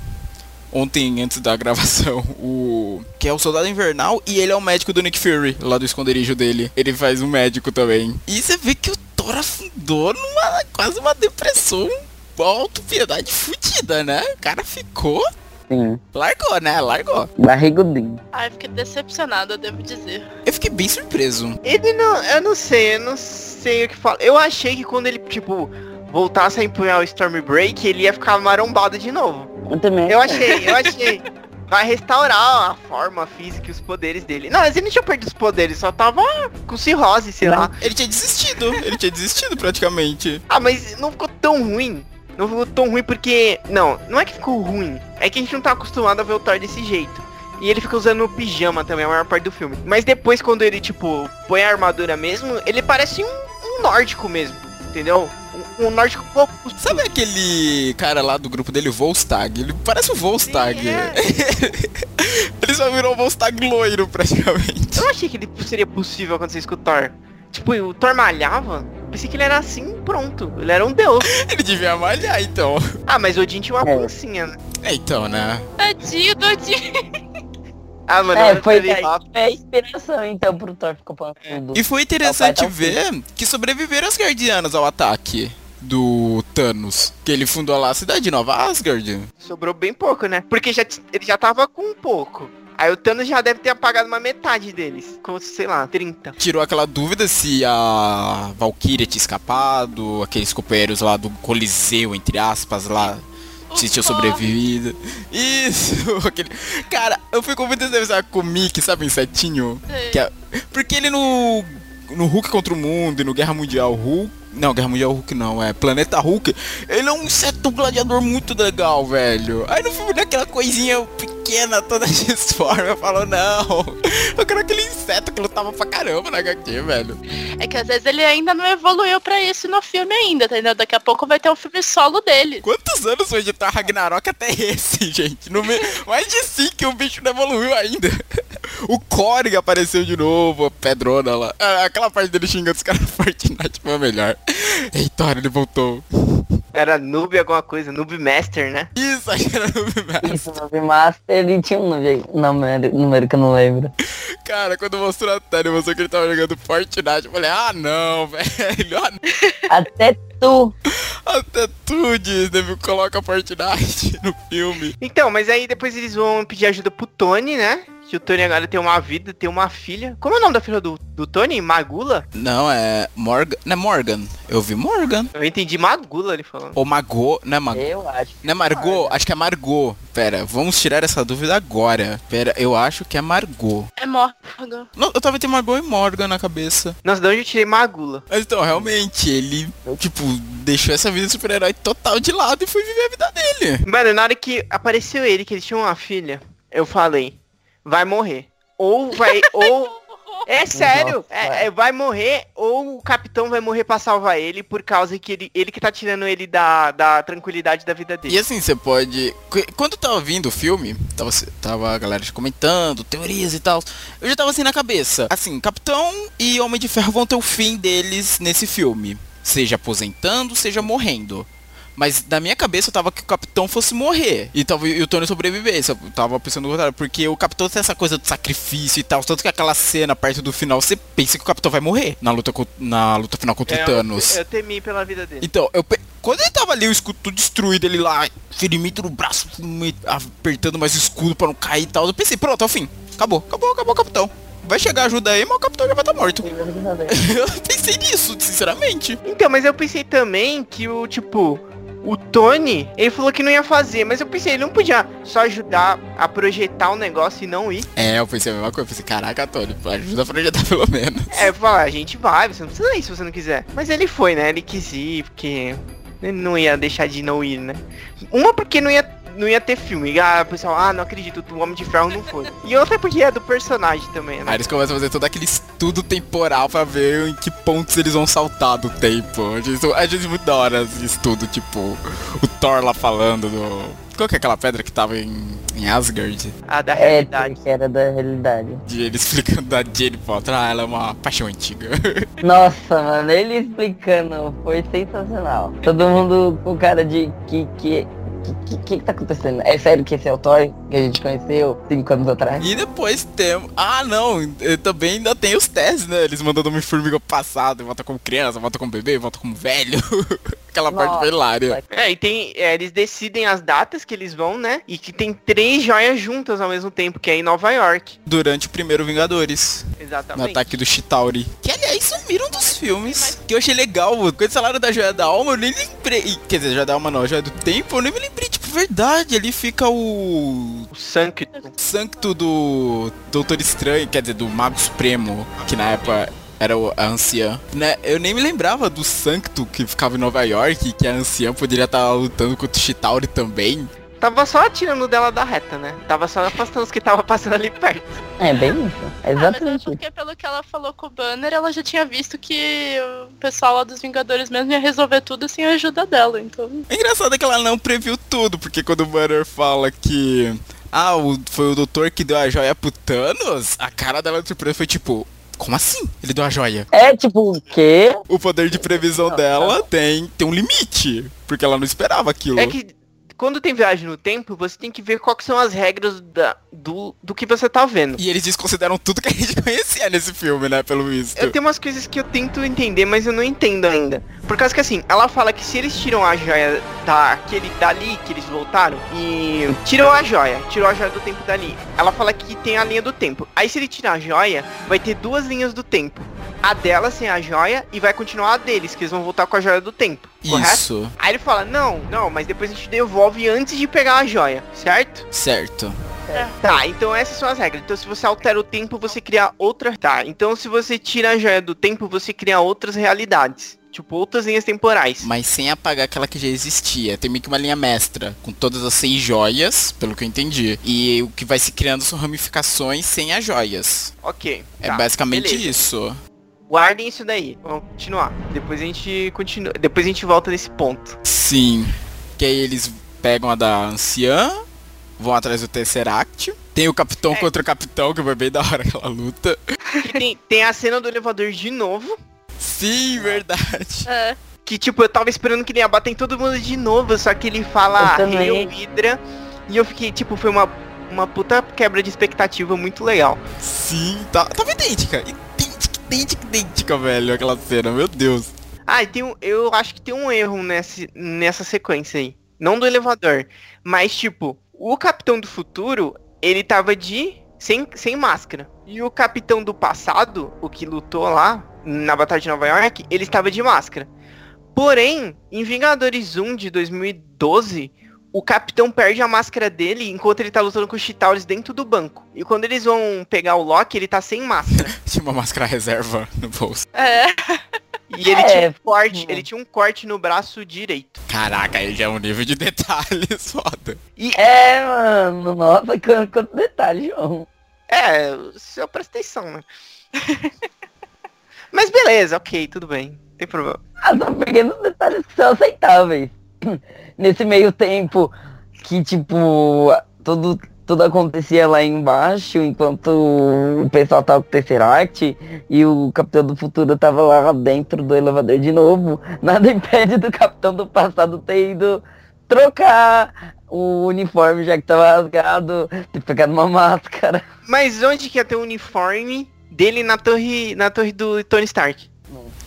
Ontem, antes da gravação, o. Que é o Soldado Invernal e ele é o médico do Nick Fury, lá do esconderijo dele. Ele faz um médico também. E você vê que o Thor afundou numa. quase uma depressão. Autopiedade fudida, né? O cara ficou. Sim, Largou, né? Largou. barrigudinho. Ai, fiquei decepcionada, eu devo dizer. Eu fiquei bem surpreso. Ele não, eu não sei, eu não sei o que falar. Eu achei que quando ele, tipo, voltasse a empunhar o Stormbreak, ele ia ficar marombado de novo. Eu também. Eu achei, eu achei. Vai restaurar a forma física e os poderes dele. Não, mas ele não tinha perdido os poderes, só tava com cirrose, sei lá. Ele tinha desistido. Ele tinha desistido praticamente. Ah, mas não ficou tão ruim. Não ficou tão ruim porque. Não, não é que ficou ruim. É que a gente não tá acostumado a ver o Thor desse jeito. E ele fica usando o pijama também a maior parte do filme. Mas depois, quando ele, tipo, põe a armadura mesmo, ele parece um, um nórdico mesmo. Entendeu? Um, um nórdico pouco. Sabe aquele cara lá do grupo dele, o Volstag? Ele parece o Volstag. Sim, é. ele só virou o Volstag loiro, praticamente. Eu não achei que ele seria possível acontecer isso com o Thor. Tipo, o Thor malhava. Pensei que ele era assim, pronto. Ele era um deus. Ele devia malhar, então. Ah, mas o Odin tinha uma É. pancinha, né? É, então, né? Tadinho do Odin. Ah, mano, É, eu foi, é a inspiração então pro Thor ficar pançudo. E foi interessante tá ver que sobreviveram as guardianas ao ataque do Thanos. Que ele fundou lá a cidade de Nova Asgard. sobrou bem pouco, né? Porque já, ele já tava com um pouco. Aí o Thanos já deve ter apagado uma metade deles. Com, sei lá, 30. Tirou aquela dúvida se a Valkyria tinha escapado, aqueles companheiros lá do Coliseu, entre aspas, lá, se tinha sobrevivido. Isso, aquele. Cara, eu fico muito decepcionado com o Mickey, sabe, insetinho? Que é- Porque ele no. No Hulk contra o Mundo e no Guerra Mundial Hulk. Não, Guerra Mundial Hulk não, é Planeta Hulk. Ele é um inseto gladiador muito legal, velho. Aí no filme daquela coisinha pequena, toda disforme, eu falo, não. Eu quero aquele inseto que lutava pra caramba na HQ, velho. É que às vezes ele ainda não evoluiu pra isso no filme ainda, entendeu? Daqui a pouco vai ter um filme solo dele. Quantos anos foi editar Ragnarok até esse, gente? No me... Mais de cinco que o bicho não evoluiu ainda. O Korg apareceu de novo, a pedrona lá. Ah, Aquela parte dele xingando os caras Fortnite foi a melhor. Eita, ele voltou. Era noob alguma coisa, noob master, né? Isso, acho que era no Master. Isso, no Master ele tinha um número, número, número que eu não lembro. Cara, quando mostrou a tela mostrou que ele tava jogando Fortnite, eu falei, ah não, velho. Ah, não. Até tu. Até tu, Disney, coloca Fortnite no filme. Então, mas aí depois eles vão pedir ajuda pro Tony, né? Que o Tony agora tem uma vida, tem uma filha. Como é o nome da filha do, do Tony? Magula? Não, é Morgan. Não é Morgan. Eu vi Morgan. Eu entendi Magula ele falando. Ou Magô, não é Magô. Eu acho. Não é Margot? Acho que é Margot. Pera, vamos tirar essa dúvida agora. Pera, eu acho que é Margot. É Morgan. Não, eu tava tendo Margot e Morgan na cabeça. Nossa, de onde eu tirei Magula? Mas então, realmente, ele, tipo, deixou essa vida de super-herói total de lado e foi viver a vida dele. Mano, na hora que apareceu ele, que ele tinha uma filha, eu falei, vai morrer. Ou vai, ou... É sério, é- é, vai morrer ou o capitão vai morrer pra salvar ele por causa que ele, ele que tá tirando ele da, da tranquilidade da vida E dele. assim, você pode. qu- Quando eu tava vindo o filme, tava, tava a galera comentando, teorias e tal. Eu já tava assim na cabeça. Assim, Capitão e Homem de Ferro vão ter o fim deles nesse filme. Seja aposentando, seja morrendo. Mas na minha cabeça eu tava que o Capitão fosse morrer. E, tava, e o Tony sobrevivesse. Eu tava pensando no contrário. Porque o Capitão tem essa coisa do sacrifício e tal. Tanto que aquela cena perto do final, você pensa que o Capitão vai morrer na luta, na luta final contra É, o Thanos. Eu, eu temi pela vida dele. Então, eu quando ele tava ali, o escudo tudo destruído, ele lá, ferimento no braço, apertando mais o escudo pra não cair e tal, eu pensei, pronto, é o fim. Acabou, acabou, acabou, capitão. Vai chegar ajuda aí, mas o capitão já vai estar morto. eu pensei nisso, sinceramente. Então, mas eu pensei também que o, tipo, o Tony, ele falou que não ia fazer, mas eu pensei, ele não podia só ajudar a projetar o negócio e não ir. É, eu pensei a mesma coisa, eu pensei, caraca, Tony, ajuda a projetar pelo menos. É, falar, a gente vai, você não precisa ir se você não quiser. Mas ele foi, né? Ele quis ir, porque ele não ia deixar de não ir, né? Uma porque não ia, não ia ter filme. Ah, o pessoal, ah, não acredito, o Homem de Ferro não foi. E outra porque é do personagem também, Aí né? eles começam a fazer todo aquele estudo temporal pra ver em que pontos eles vão saltar do tempo. A gente, a gente muito da hora esse estudo, tipo, o Thor lá falando do. Qual que é aquela pedra que tava em, em Asgard? A da É, realidade. que era da realidade. De ele explicando da Jane Potter, ah, ela é uma paixão antiga. Nossa, mano, ele explicando foi sensacional. Todo mundo com cara de que que que, que, que tá acontecendo? É sério que esse é o Thor que a gente conheceu cinco anos atrás? e depois temos. Ah, não, eh, também ainda tem os testes, né? Eles mandando uma formiga passado, volta como criança, volta como bebê, volta como velho. Aquela parte Nossa. foi hilária. É, e tem. é, eles decidem as datas que eles vão, né? E que tem três joias juntas ao mesmo tempo, que é em Nova York. Durante o primeiro Vingadores. No Exatamente. ataque do Chitauri. Que aliás sumiram dos filmes. Que eu achei legal. Quando eles falaram da joia da alma, eu nem lembrei. Quer dizer, joia da alma não, joia do tempo, eu nem me lembrei. Tipo, verdade, ali fica o. O Sancto. Sancto do Doutor Estranho, quer dizer, do Mago Supremo, que na época era o- a anciã. Né? Eu nem me lembrava do Sancto que ficava em Nova York, que a anciã poderia estar lutando contra o Chitauri também. Tava só atirando dela da reta, né? Tava só afastando os que tava passando ali perto. É bem isso. É Ah, mas é exatamente isso. porque pelo que ela falou com o Banner, ela já tinha visto que o pessoal lá dos Vingadores mesmo ia resolver tudo sem a ajuda dela, então. O engraçado é que ela não previu tudo, porque quando o Banner fala que. Ah, o- foi o doutor que deu a joia pro Thanos, a cara dela de surpresa foi tipo. Como assim? Ele deu a joia. É tipo o quê? O poder de previsão dela tem, tem um limite. Porque ela não esperava aquilo. É que quando tem viagem no tempo, você tem que ver quais são as regras da, do, do que você tá vendo. E eles desconsideram tudo que a gente conhecia nesse filme, né? Pelo visto. Eu tenho umas coisas que eu tento entender, mas eu não entendo ainda. Por causa que assim, ela fala que se eles tiram a joia daquele dali que eles voltaram e tiram a joia, tirou a joia do tempo dali. Ela fala que tem a linha do tempo. Aí se ele tirar a joia, vai ter duas linhas do tempo. A dela sem a joia e vai continuar a deles, que eles vão voltar com a joia do tempo. Correto? Isso, Aí ele fala, não, não, mas depois a gente devolve antes de pegar a joia, certo? certo. Tá, então essas são as regras. Então se você altera o tempo, você cria outra. Tá, então se você tira a joia do tempo, você cria outras realidades. Tipo, outras linhas temporais. Mas sem apagar aquela que já existia. Tem meio que uma linha mestra, com todas as seis joias, pelo que eu entendi. E o que vai se criando são ramificações sem as joias. Ok. É tá, basicamente beleza. isso. Guardem isso daí. Vamos continuar. Depois a gente continua. Depois a gente volta nesse ponto. Sim. Que aí eles pegam a da anciã, vão atrás do Tesseract. Tem o capitão É. contra o capitão, que foi bem da hora aquela luta. Tem, tem a cena do elevador de novo. Sim, verdade. É. Que tipo, eu tava esperando que ele ia bater em todo mundo de novo. Só que ele fala. Hail Hydra. E eu fiquei, tipo, foi uma, uma puta quebra de expectativa muito legal. Sim, tá, tava idêntica. Idêntica, idêntica, velho, aquela cena, meu Deus. Ah, e tem um, eu acho que tem um erro nesse, nessa sequência aí. Não do elevador, mas tipo, o Capitão do Futuro, ele tava de sem, sem máscara. E o capitão do passado, o que lutou lá na Batalha de Nova York, ele estava de máscara. Porém, em Vingadores 1 de 2012, o capitão perde a máscara dele enquanto ele tá lutando com os Chitauris dentro do banco. E quando eles vão pegar o Loki, ele tá sem máscara. Tinha uma máscara reserva no bolso. É. E ele É, tinha um corte, hum. ele tinha um corte no braço direito. Caraca, aí já é um nível de detalhes foda. E É, mano, nossa, quanto, quanto detalhe, João. é, se eu presta atenção, né? Mas beleza, ok, tudo bem. Não tem problema. Ah, são pequenos detalhes que são aceitáveis. Nesse meio tempo que, tipo, tudo, tudo acontecia lá embaixo, enquanto o pessoal tava com o Tesseract e o Capitão do Futuro tava lá dentro do elevador de novo, nada impede do Capitão do passado ter ido trocar o uniforme já que tava rasgado, ter pegado uma máscara. Mas onde que ia ter o uniforme dele na torre, na torre do Tony Stark?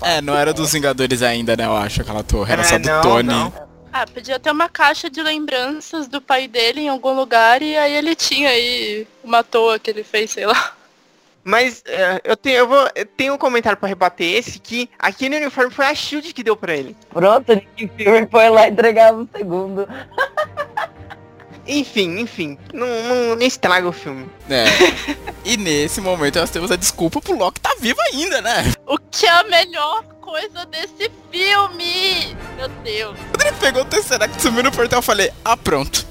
É, não era dos Vingadores ainda, né? Eu acho, aquela torre. Era É, só do não, Tony. não. Ah, podia ter uma caixa de lembranças do pai dele em algum lugar e aí ele tinha aí uma toa que ele fez, sei lá. Mas é, eu tenho, eu vou, eu tenho um comentário pra rebater esse que aquele uniforme foi a Shield que deu pra ele. Pronto, Nick Fury foi lá entregar o segundo. Enfim, enfim, não, não, não estraga o filme. É. e nesse momento nós temos a desculpa pro Loki tá vivo ainda, né? O que é a melhor coisa desse filme? Meu Deus. Quando ele pegou o Tesseract, sumiu no portal, eu falei, ah, pronto.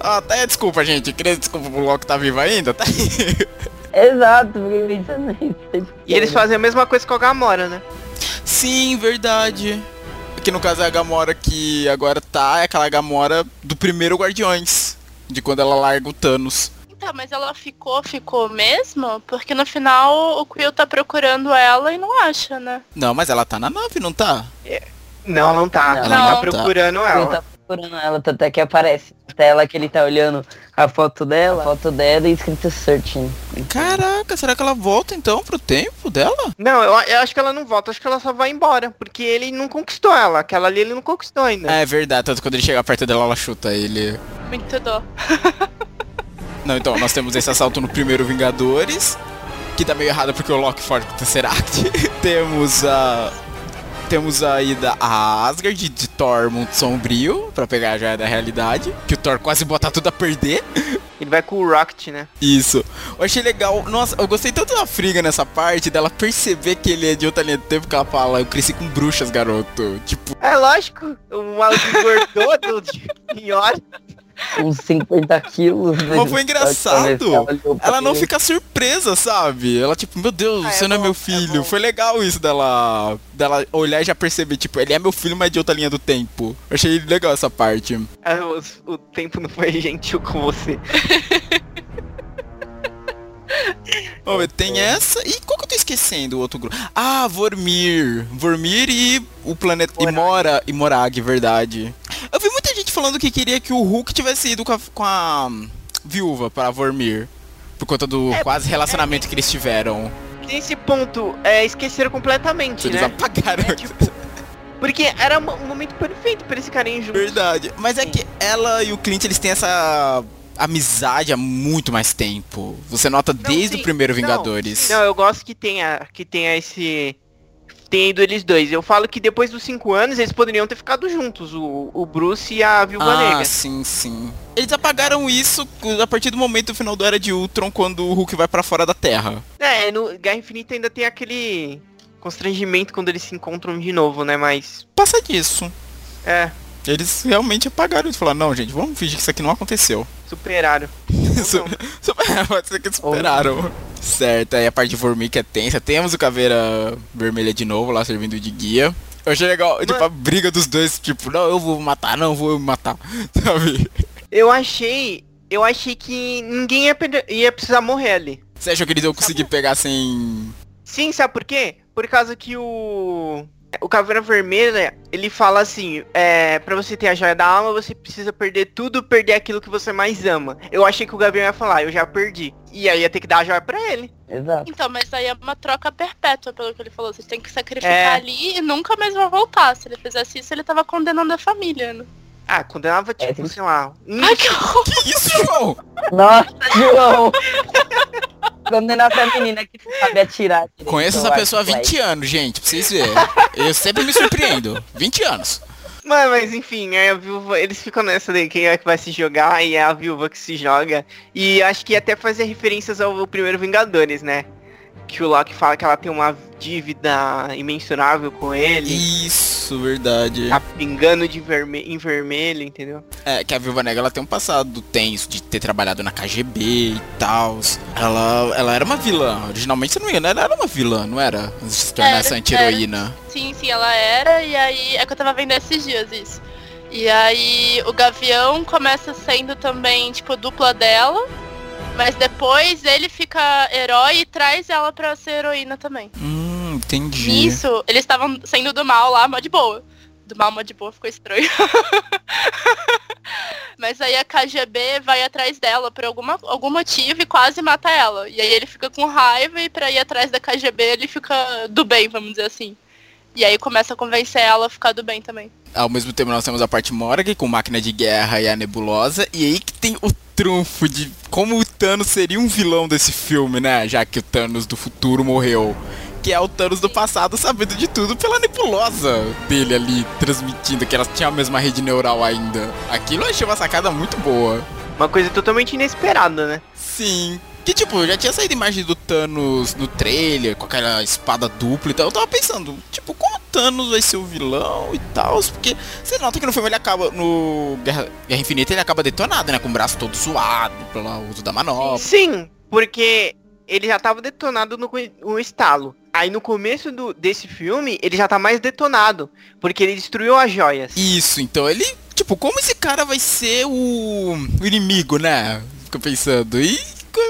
Ah, tá aí desculpa, gente. Queria desculpa pro Loki tá vivo ainda? Tá aí. Exato, nisso. E eles fazem a mesma coisa com a Gamora, né? Sim, verdade. Que no caso é a Gamora que agora tá, é aquela Gamora do primeiro Guardiões. De quando ela larga o Thanos. Então, mas ela ficou, ficou mesmo? Porque no final o Quill tá procurando ela e não acha, né? Não, mas ela tá na nave, não tá? Não, não tá. Não. Tá Não. procurando Ele ela. tá procurando ela, tanto é que aparece na tela que ele tá olhando a foto dela, a foto dela e escrito searching. Caraca, será que ela volta então pro tempo dela? Não, eu, eu acho que ela não volta, acho que ela só vai embora. Porque ele não conquistou ela. Aquela ali ele não conquistou ainda. É verdade, tanto quando ele chega perto dela, ela chuta ele. Muito dó. Não, então, nós temos esse assalto no primeiro Vingadores, que tá meio errado porque o Loki forte o Tesseract. temos a... Temos a ida a Asgard de Thor muito sombrio, pra pegar a joia da realidade, que o Thor quase bota tudo a perder. Ele vai com o Rocket, né? Isso. Eu achei legal. Nossa, eu gostei tanto da Friga nessa parte, dela perceber que ele é de outra linha do tempo, que ela fala, eu cresci com bruxas, garoto. Tipo, É lógico, o maluco engordou do pior. Uns 50 quilos. Mas foi engraçado. Ela não ele. fica surpresa, sabe? Ela tipo, meu Deus, Ah, é você não é bom, meu é filho. bom. Foi legal isso dela dela olhar e já perceber, tipo, ele é meu filho, mas de outra linha do tempo. Eu achei legal essa parte. Ah, os- o tempo não foi gentil com você. Ver, tem essa. E qual que eu tô esquecendo o outro grupo? Ah, Vormir. Vormir e o planeta. E Mora. E Morag, verdade. Eu vi muita falando que queria que o Hulk tivesse ido com a, com a hum, viúva para Vormir. Por conta do É, quase relacionamento que eles tiveram. Nesse ponto, é, esqueceram completamente, Eles né? apagaram. É, tipo, Porque era um momento perfeito pra esse carinha junto. Verdade. Mas é que ela e o Clint, eles têm essa amizade há muito mais tempo. Você nota desde sim, o primeiro não, Vingadores. Não, eu gosto que tenha, que tenha esse. Tenha ido eles dois. Eu falo que depois dos cinco anos eles poderiam ter ficado juntos, o, o Bruce e a Viúva ah, Negra. sim, sim. Eles apagaram isso a partir do momento do final do Era de Ultron, quando o Hulk vai pra fora da Terra. É, no Guerra Infinita ainda tem aquele constrangimento quando eles se encontram de novo, né? Mas. Passa disso. É, Eles realmente apagaram isso. Falaram, não, gente, vamos fingir que isso aqui não aconteceu. Superaram. Su- não. su- Pode ser que superaram. Certo, aí a parte de Formiga é tensa. Temos o Caveira Vermelha de novo lá servindo de guia. Eu achei legal, tipo, a briga dos dois, tipo, não, eu vou matar, não, vou matar, sabe? Eu achei. Eu achei que ninguém ia, ia precisar morrer ali. Você achou que eles iam conseguir pegar sem... Sim, sabe por quê? Por causa que o. O Caveira Vermelha, ele fala assim, é, pra você ter a joia da alma, você precisa perder tudo, perder aquilo que você mais ama. Eu achei que o Gavião ia falar, eu já perdi. E aí ia ter que dar a joia pra ele. Exato. Então, mas aí é uma troca perpétua, pelo que ele falou. Vocês têm que sacrificar É. ali e nunca mais vai voltar. Se ele fizesse isso, ele tava condenando a família, né? Ah, condenava, tipo, Hétero. sei lá. Ai, que horror. Que isso, João? Nossa, João! Condenar pra menina que não sabe atirar. direito, Conheço essa pessoa há Flash. 20 anos, gente, pra vocês verem. Eu sempre me surpreendo. 20 anos. Mas, mas enfim, aí a viúva, eles ficam nessa daí, quem é que vai se jogar, e é a viúva que se joga. E acho que até fazer referências ao primeiro Vingadores, né? Que o Loki fala que ela tem uma dívida imensurável com ele. Isso, verdade. Tá pingando de verme em vermelho, entendeu? É, que a Viúva Negra ela tem um passado tenso de ter trabalhado na KGB e tal. Ela, ela era uma vilã. Originalmente, se não me engano, ela era uma vilã, não era? Antes de se tornar Era, essa anti-heroína. Sim, sim, ela era, e aí é que eu tava vendo esses dias isso. E aí o Gavião começa sendo também, tipo, dupla dela. Mas depois ele fica herói e traz ela pra ser heroína também. Hum, entendi. Nisso, eles estavam sendo do mal lá, mó de boa. Do mal, mó de boa, ficou estranho. Mas aí a KGB vai atrás dela por alguma, algum motivo e quase mata ela. E aí ele fica com raiva e pra ir atrás da KGB ele fica do bem, vamos dizer assim. E aí começa a convencer ela a ficar do bem também. Ao mesmo tempo nós temos a parte Morag com máquina de guerra e a nebulosa. E aí que tem o trunfo de como o Thanos seria um vilão desse filme, né? Já que o Thanos do futuro morreu. Que é o Thanos do passado sabendo de tudo pela nebulosa dele ali, transmitindo que elas tinham a mesma rede neural ainda. Aquilo eu achei uma sacada muito boa. Uma coisa totalmente inesperada, né? Sim. Que tipo, já tinha saído imagem do Thanos no trailer, com aquela espada dupla e tal. Eu tava pensando, tipo, como o Thanos vai ser o vilão e tal? Porque você nota que no filme ele acaba, no Guerra, Guerra Infinita, ele acaba detonado, né? Com o braço todo suado pelo uso da manobra. Sim, porque ele já tava detonado no, no estalo. Aí no começo do, desse filme, ele já tá mais detonado. Porque ele destruiu as joias. Isso, então ele, tipo, como esse cara vai ser o, o inimigo, né? Fica pensando. E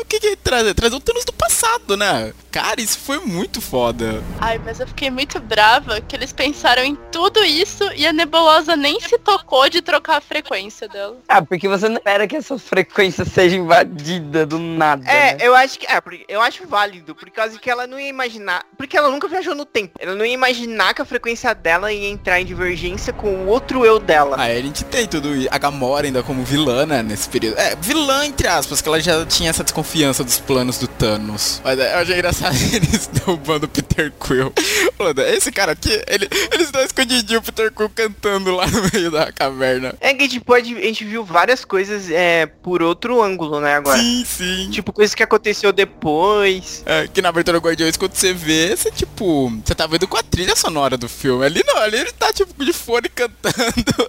o que que ele traz? Traz o Thanos do passado, né? Cara, isso foi muito foda. Ai, mas eu fiquei muito brava que eles pensaram em tudo isso e a nebulosa nem se tocou de trocar a frequência dela. Ah, porque você não espera que essa frequência seja invadida do nada. É, né? eu acho que. É, eu acho válido, por causa que ela não ia imaginar. Porque ela nunca viajou no tempo. Ela não ia imaginar que a frequência dela ia entrar em divergência com o outro eu dela. Aí a gente tem tudo. A Gamora ainda como vilã, né, nesse período. É, vilã entre aspas, que ela já tinha essa desconfiança dos planos do Thanos. Mas é, eu achei engraçado eles derrubando o Peter Quill. Falando, esse cara aqui, ele, eles estão escondidinho o Peter Quill cantando lá no meio da caverna. É que a gente pode. A gente viu várias coisas é, por outro ângulo, né, agora. Sim, sim. Tipo, coisas que aconteceu depois. É, que na abertura do Guardiões, quando você vê, você tipo, você tá vendo com a trilha sonora do filme. Ali não, ali ele tá tipo de fone cantando.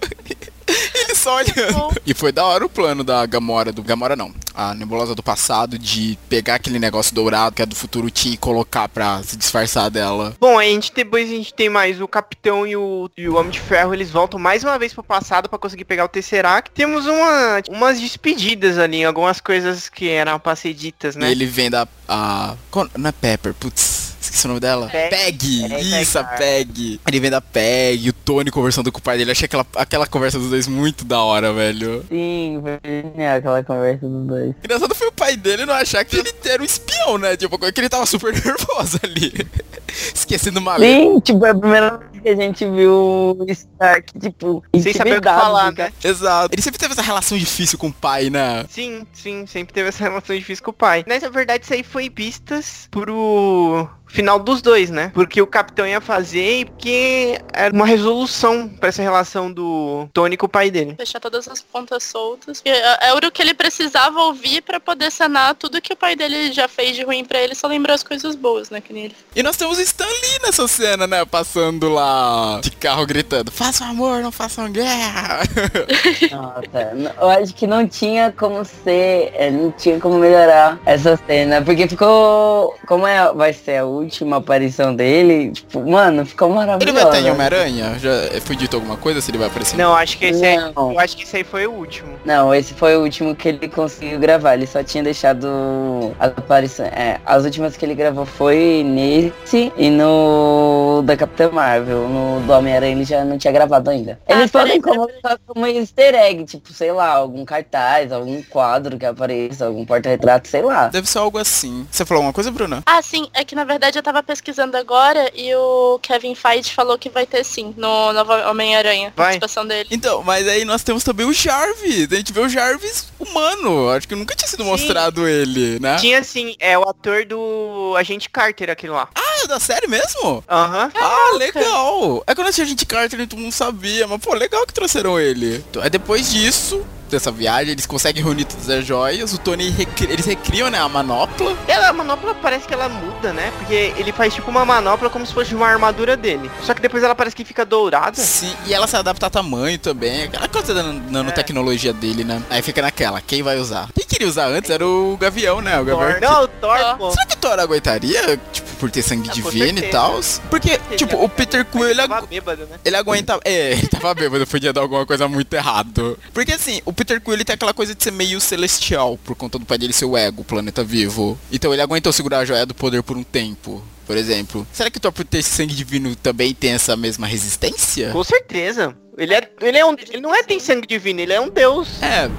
ele só olhando. E foi da hora o plano da Gamora, do Gamora não, a nebulosa do passado, de pegar aquele negócio dourado que é do futuro e colocar pra se disfarçar dela. Bom, a gente depois a gente tem mais o Capitão e o, e o Homem de Ferro, eles voltam mais uma vez pro passado pra conseguir pegar o Tesseract. Temos uma, umas despedidas ali, algumas coisas que eram pra ser ditas, né? E ele vem da. A, não é Pepper, putz, esqueci o nome dela. Peg. Peg, É, isso, a Peg. Peg. Ele vem da Peg, o Tony conversando com o pai dele. Eu achei aquela, aquela conversa dos dois muito da hora, velho. Sim, genial aquela conversa dos dois. Engraçado foi o pai dele não achar que ele era um espião, né? Tipo, que ele tava super nervoso ali. Esquecendo uma. Sim, tipo, é a primeira que a gente viu o Stark, tipo, Sem saber o que falar, né? Exato. Ele sempre teve essa relação difícil com o pai, né? Sim, sim, sempre teve essa relação difícil com o pai. Mas na verdade isso aí foi pistas pro final dos dois, né? Porque o capitão ia fazer e porque era uma resolução pra essa relação do Tony com o pai dele. Fechar todas as pontas soltas. É- Era o que ele precisava ouvir pra poder sanar tudo que o pai dele já fez de ruim pra ele, só lembrou as coisas boas, né? Que nem ele. E nós temos o Stan Lee nessa cena, né? Passando lá de carro gritando: Façam amor, não façam guerra. Nossa, eu acho que não tinha como ser, é, não tinha como melhorar essa cena, porque ficou, como é, vai ser a última aparição dele, tipo, mano, ficou ele maravilhoso. vai estar em Homem-Aranha? Já foi dito alguma coisa se ele vai aparecer? Não, acho que esse aí, Não. eu acho que esse aí foi o último. Não, esse foi o último que ele conseguiu gravar. Ele só tinha deixado as aparições. É, as últimas que ele gravou foi nesse e no da Capitã Marvel. No do Homem-Aranha ele já não tinha gravado ainda. Ah, Eles peraí, podem colocar como easter egg, tipo, sei lá, algum cartaz, algum quadro que apareça, algum porta-retrato, sei lá. Deve ser algo assim. Você falou alguma coisa, Bruna? Ah, sim, é que na verdade eu tava pesquisando agora e o Kevin Feige falou que vai ter sim, no novo Homem-Aranha, Vai. participação dele. Então, mas aí nós temos também o Jarvis. A gente vê o Jarvis humano. Acho que nunca tinha sido Sim. mostrado ele, né? Tinha assim, é o ator do Agente Carter, aquele lá. Ah, é da série mesmo? Aham. Ah, legal. É que eu não tinha gente Carter e todo mundo sabia, mas pô, legal que trouxeram ele. Então, Aí depois disso, dessa viagem, eles conseguem reunir todas as joias. O Tony, recri- eles recriam, né, a manopla. Ela, a manopla parece que ela muda, né? Porque ele faz tipo uma manopla como se fosse uma armadura dele. Só que depois ela parece que fica dourada. Sim, e ela se adapta a tamanho também. Aquela coisa da nan- nanotecnologia dele, né? Aí fica naquela, quem vai usar? Quem queria usar antes era o Gavião, né? O Gavião. Não, o Thor, Thor. pô. Será que Thor aguentaria, tipo, por ter sangue Ah, divino e tal? Porque, tipo, o Peter Quill, ele, Tava agu- bêbado, né? ele aguenta... É, ele tava bêbado, podia dar alguma coisa muito errado. Porque, assim, o Peter Quill, ele tem aquela coisa de ser meio celestial, por conta do pai dele ser o ego, o planeta vivo. Então ele aguentou segurar a joia do poder por um tempo. Por exemplo, será que o Thor por ter sangue divino também tem essa mesma resistência? Com certeza. Ele é, ele é um, ele não é tem sangue divino, ele é um deus. É,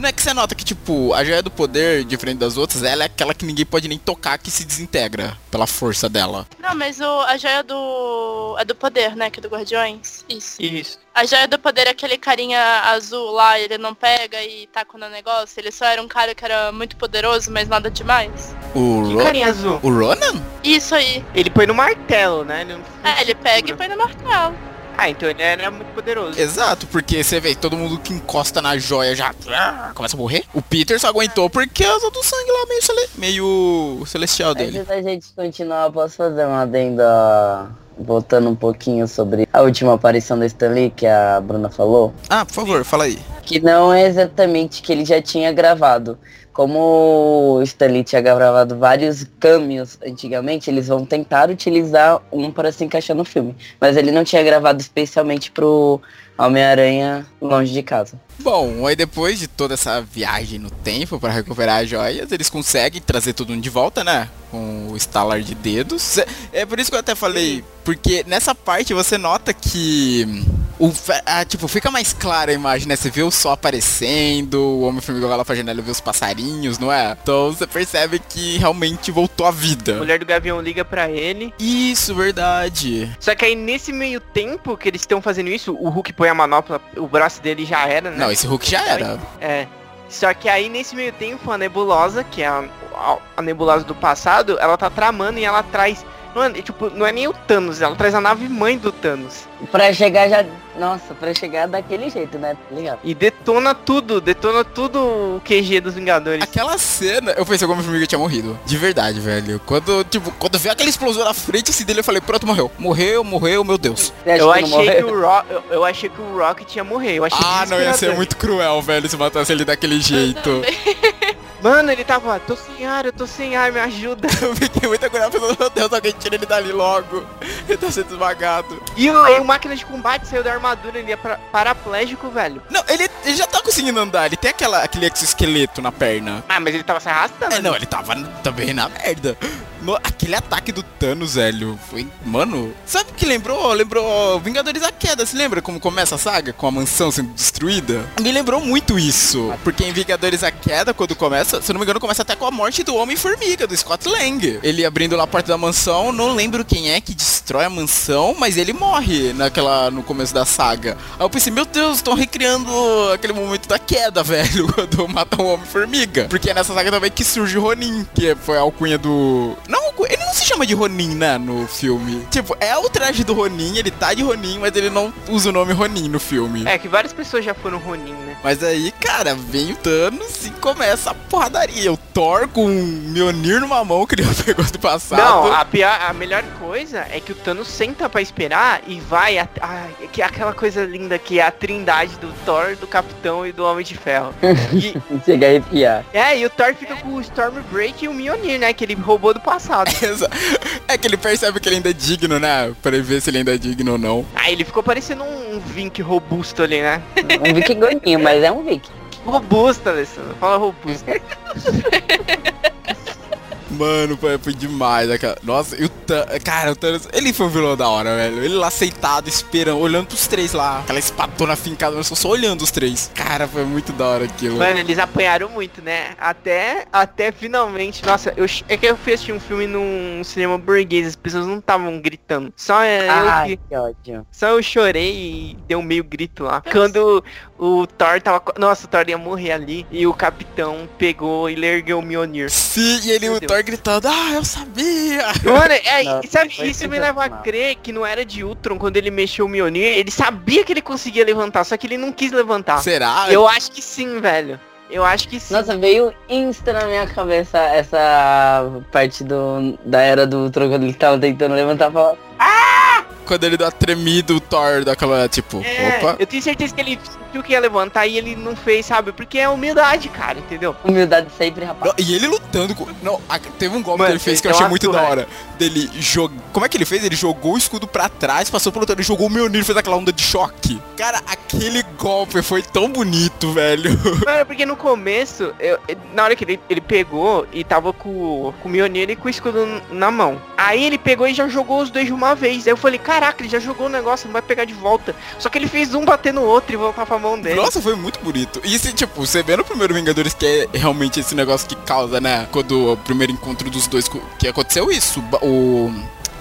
não é que você nota que, tipo, a joia do poder, diferente das outras, ela é aquela que ninguém pode nem tocar que se desintegra pela força dela. Não, mas o, a joia do. É do poder, né? Que é do Guardiões. Isso. Isso. A joia do poder é aquele carinha azul lá, ele não pega e taca no negócio. Ele só era um cara que era muito poderoso, mas nada demais. O, Que Ro carinha azul. o Ronan? Isso aí. Ele põe no martelo, né? Ele não- É, ele pega e põe no martelo. Ah, então ele era muito poderoso. Exato, porque você vê, todo mundo que encosta na joia já ah, começa a morrer. O Peter só aguentou porque causa do sangue lá meio, cele- meio celestial dele. Antes da gente continuar, posso fazer uma adenda voltando um pouquinho sobre a última aparição da Stanley que a Bruna falou? Ah, por favor, fala aí. Que não é exatamente que ele já tinha gravado. Como o Stanley tinha gravado vários cameos antigamente, eles vão tentar utilizar um para se encaixar no filme. Mas ele não tinha gravado especialmente pro Homem-Aranha longe de casa. Bom, aí depois de toda essa viagem no tempo para recuperar as joias, eles conseguem trazer todo mundo de volta, né? Com o estalar de dedos. É por isso que eu até falei, porque nessa parte você nota que o fe- ah, tipo, fica mais clara a imagem, né? Você vê o sol aparecendo, o Homem-Formiga lá pra janela e vê os passarinhos, não é? Então você percebe que realmente voltou à A vida. mulher do Gavião liga pra ele. Isso, verdade. Só que aí nesse meio tempo que eles estão fazendo isso, o Hulk põe a manopla, o braço dele já era, né? Não, esse Hulk já era. É. Só que aí nesse meio tempo a nebulosa, que é a, a, a nebulosa do passado, ela tá tramando e ela traz. Não é, tipo, não é nem o Thanos, ela traz a nave mãe do Thanos. Pra chegar já. Nossa, pra chegar daquele jeito, né? Tá ligado? E detona tudo, detona tudo o QG dos Vingadores. Aquela cena, eu pensei que o Homem-Formiga tinha morrido. De verdade, velho. Quando, tipo, quando veio aquela explosão na frente assim dele, eu falei, pronto, morreu. Morreu, morreu, meu Deus. Eu achei que, o Rock, eu, eu achei que o Rock ia morrer. Eu achei Ah, não ia ser muito cruel, velho, se matasse ele daquele jeito. Mano, ele tava, tô sem ar, eu tô sem ar, me ajuda. Eu fiquei muito agoniado, pensando, meu Deus, alguém tira ele dali logo. Ele tá sendo esmagado. E o, e o máquina de combate saiu da armadura, ele é pra- paraplégico, velho. Não, ele, ele já tá conseguindo andar, ele tem aquela, aquele exoesqueleto na perna. Ah, mas ele tava se arrastando. É, não, ele tava também na merda. No- aquele ataque do Thanos, velho, foi. Mano, sabe o que lembrou? Lembrou Vingadores da Queda. Se lembra como começa a saga? Com a mansão sendo destruída? Me lembrou muito isso. Porque em Vingadores da Queda, quando começa, se não me engano, começa até com a morte do Homem-Formiga, do Scott Lang. Ele abrindo lá a porta da mansão, não lembro quem é que destrói a mansão, mas ele morre naquela, no começo da saga. Aí eu pensei, meu Deus, estão recriando aquele momento da queda, velho, quando matam o Homem-Formiga. Porque é nessa saga também que surge o Ronin, que foi a alcunha do... Não, ele não se chama de Ronin, né, no filme. Tipo, é o traje do Ronin, ele tá de Ronin, mas ele não usa o nome Ronin no filme. É, que várias pessoas já foram Ronin, né? Mas aí, cara, vem o Thanos e começa a porradaria. O Thor com o Mjolnir numa mão que ele pegou do passado. Não, a, pior, a melhor coisa é que o Thanos senta pra esperar e vai. A, ai, que aquela coisa linda que é a trindade do Thor, do Capitão e do Homem de Ferro. E, Chega a arrepiar. é, e o Thor fica com o Stormbreak e o Mjolnir, né? Que ele roubou do passado. É que ele percebe que ele ainda é digno, né? Pra ele ver se ele ainda é digno ou não. Aí ele ficou parecendo um, um Vink robusto ali, né? Um vikingoninho, mas é um viking. Robusto, Alessandro. Fala robusto. Mano, foi, foi demais. Aquela... Nossa, e o Thanos. Cara, o Thanos. Ele foi um vilão da hora, velho. Ele lá sentado, esperando, olhando pros três lá. Aquela espadona fincada, mas só olhando os três. Cara, foi muito da hora aquilo. Mano, eles apanharam muito, né? Até, até finalmente. Nossa, eu, é que eu fui assistir um filme num cinema burguês, as pessoas não estavam gritando. Só é, eu Ai, que- que ódio. Só eu chorei e deu meio grito lá. Quando o Thor tava. Nossa, o Thor ia morrer ali. E o capitão pegou e ele ergueu o Mjolnir. Sim, e ele, Meu o Deus. Thor gritando, ah, eu sabia. Mano, é, Nossa, sabe, isso me leva a sensacional. crer que não era de Ultron quando ele mexeu o Mjolnir. Ele sabia que ele conseguia levantar, só que ele não quis levantar. Será? Eu acho que sim, velho. Eu acho que sim. Nossa, veio insta na minha cabeça essa parte do, da era do Ultron quando ele tava tentando levantar e falar. Quando ele dá tremido, o Thor daquela, tipo, É, opa. eu tenho certeza que ele sentiu que ia levantar e ele não fez, sabe? Porque é humildade, cara, entendeu? Humildade sempre, rapaz. Não, e ele lutando com. Não, a- teve um golpe Mano, que ele fez que eu ele achei muito surra. da hora. Dele jogar. Como é que ele fez? Ele jogou o escudo pra trás, passou pelo Thanos, jogou o Mjolnir fez aquela onda de choque. Cara, aquele golpe foi tão bonito, velho. Mano, porque no começo, eu- na hora que ele, ele pegou e tava com, com o Mjolnir e com o escudo na mão. Aí ele pegou e já jogou os dois de uma vez. Aí eu falei, caraca, ele já jogou o negócio, não vai pegar de volta. Só que ele fez um bater no outro e voltar pra mão dele. Nossa, foi muito bonito. E esse, tipo, você vê no primeiro Vingadores que é realmente esse negócio que causa, né? Quando o primeiro encontro dos dois, que aconteceu isso. O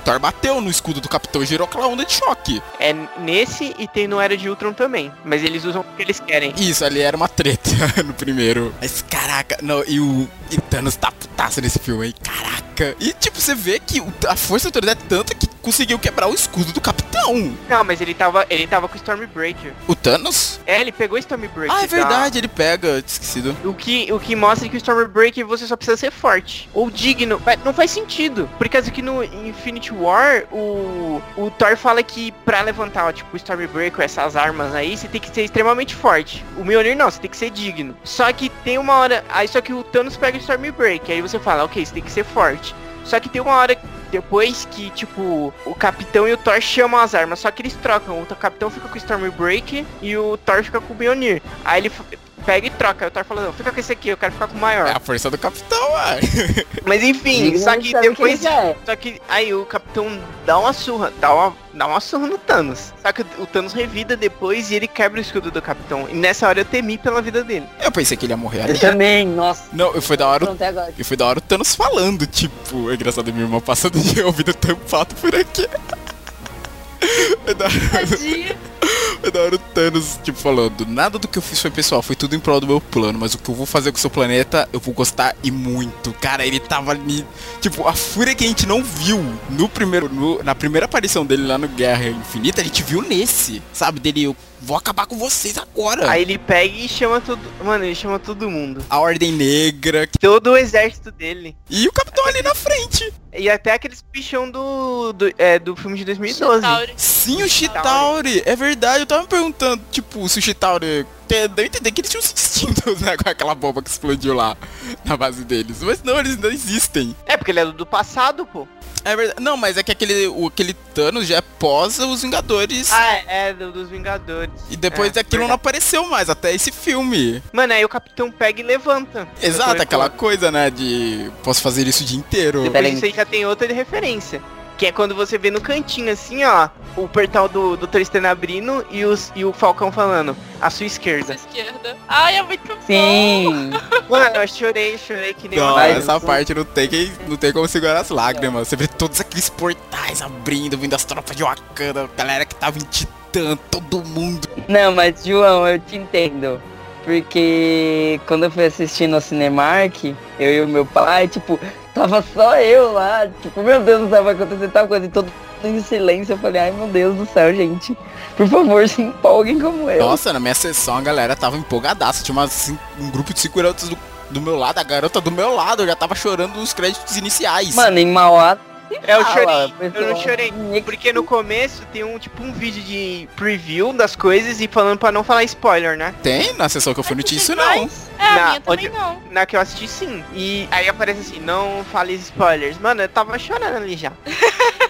Thor bateu no escudo do Capitão e gerou aquela onda de choque. É nesse e tem no Era de Ultron também. Mas eles usam o que eles querem. Isso, ali era uma treta no primeiro. Mas caraca, não, e o e Thanos tá putaço nesse filme aí, caraca. E tipo, você vê que a força do Thanos é tanta que conseguiu quebrar o escudo do Capitão. Não, mas ele tava, ele tava com o Stormbreaker. O Thanos? É, ele pegou o Stormbreaker. Ah, é da- verdade, ele pega, esquecido. O que, o que mostra que o Stormbreaker você só precisa ser forte. Ou digno. Mas Não faz sentido. Por causa que no Infinity War, o, o Thor fala que pra levantar, tipo, o Stormbreaker, essas armas aí, você tem que ser extremamente forte. O Mjolnir não, você tem que ser digno. Só que tem uma hora... Aí só que o Thanos pega o Stormbreaker. Aí você fala, ok, você tem que ser forte. Só que tem uma hora depois que, tipo, o Capitão e o Thor chamam as armas, só que eles trocam. O Capitão fica com o Stormbreaker e o Thor fica com o Mjolnir. Aí ele pega e troca. Aí o Thor fala, não, fica com esse aqui, eu quero ficar com o maior. É a força do Capitão, ué. Mas enfim, só que depois. é. Só que aí o Capitão dá uma surra, dá uma, dá uma surra no Thanos. Só que o Thanos revida depois e ele quebra o escudo do Capitão. E nessa hora eu temi pela vida dele. Eu pensei que ele ia morrer ali. Eu também, nossa. Não, foi da hora agora. E foi da hora o Thanos falando, tipo, é engraçado minha irmã passando de ouvido tampado por aqui. É da. é da hora o Thanos, tipo, falando, nada do que eu fiz foi pessoal, foi tudo em prol do meu plano, mas o que eu vou fazer com o seu planeta, eu vou gostar e muito. Cara, ele tava ali, tipo, a fúria que a gente não viu no primeiro, no- na primeira aparição dele lá no Guerra Infinita, a gente viu nesse, sabe, dele, eu vou acabar com vocês agora. Aí ele pega e chama todo. Mano, ele chama todo mundo. A Ordem Negra, Todo o exército dele. e o Capitão ali na frente. E até aqueles bichão do. do, é, do filme de 2012. Chitauri. Sim, o Chitauri, é verdade. Eu tava me perguntando, tipo, se o Chitauri. Te- Deu a entender que eles tinham se extinto, né? Com aquela bomba que explodiu lá na base deles. Mas não, eles ainda existem. É, porque ele é do, do passado, pô. É verdade. Não, mas é que aquele, o, aquele Thanos já é pós os Vingadores. Ah, é, é do, dos Vingadores. e depois é, daquilo não verdade. apareceu mais, até esse filme. Mano, aí o Capitão pega e levanta. Exato, aquela coisa, né? De. Posso fazer isso o dia inteiro. Depois disso aí já tem outra de referência. Que é quando você vê no cantinho assim, ó, o portal do Dr. Stan abrindo e, os, e o Falcão falando, à sua Sua esquerda. esquerda. Ai, é muito bom. Sim. Mano, eu chorei, chorei que nem Não, essa parte não tem, que, não tem como segurar as lágrimas. Você vê todos aqueles portais abrindo, vindo as tropas de Wakanda, a galera que tava em Titã, todo mundo. Não, mas João, eu te entendo. Porque quando eu fui assistir no Cinemark, eu e o meu pai, tipo, tava só eu lá, tipo, meu Deus do céu, vai acontecer tal coisa, e todo mundo em silêncio, eu falei, ai meu Deus do céu, gente, por favor, se empolguem como eu. Nossa, na minha sessão a galera tava empolgadaça. Tinha umas um grupo de garotas do, do meu lado, a garota do meu lado, eu já tava chorando os créditos iniciais. Mano, em Mauá. É, eu chorei, o eu não chorei. Porque no começo tem um tipo um vídeo de preview das coisas e falando pra não falar spoiler, né? Tem na sessão que eu fui, tinha isso não. É, a Na- minha também onde- não. Na que eu assisti sim. E aí aparece assim, não fale spoilers. Mano, eu tava chorando ali já.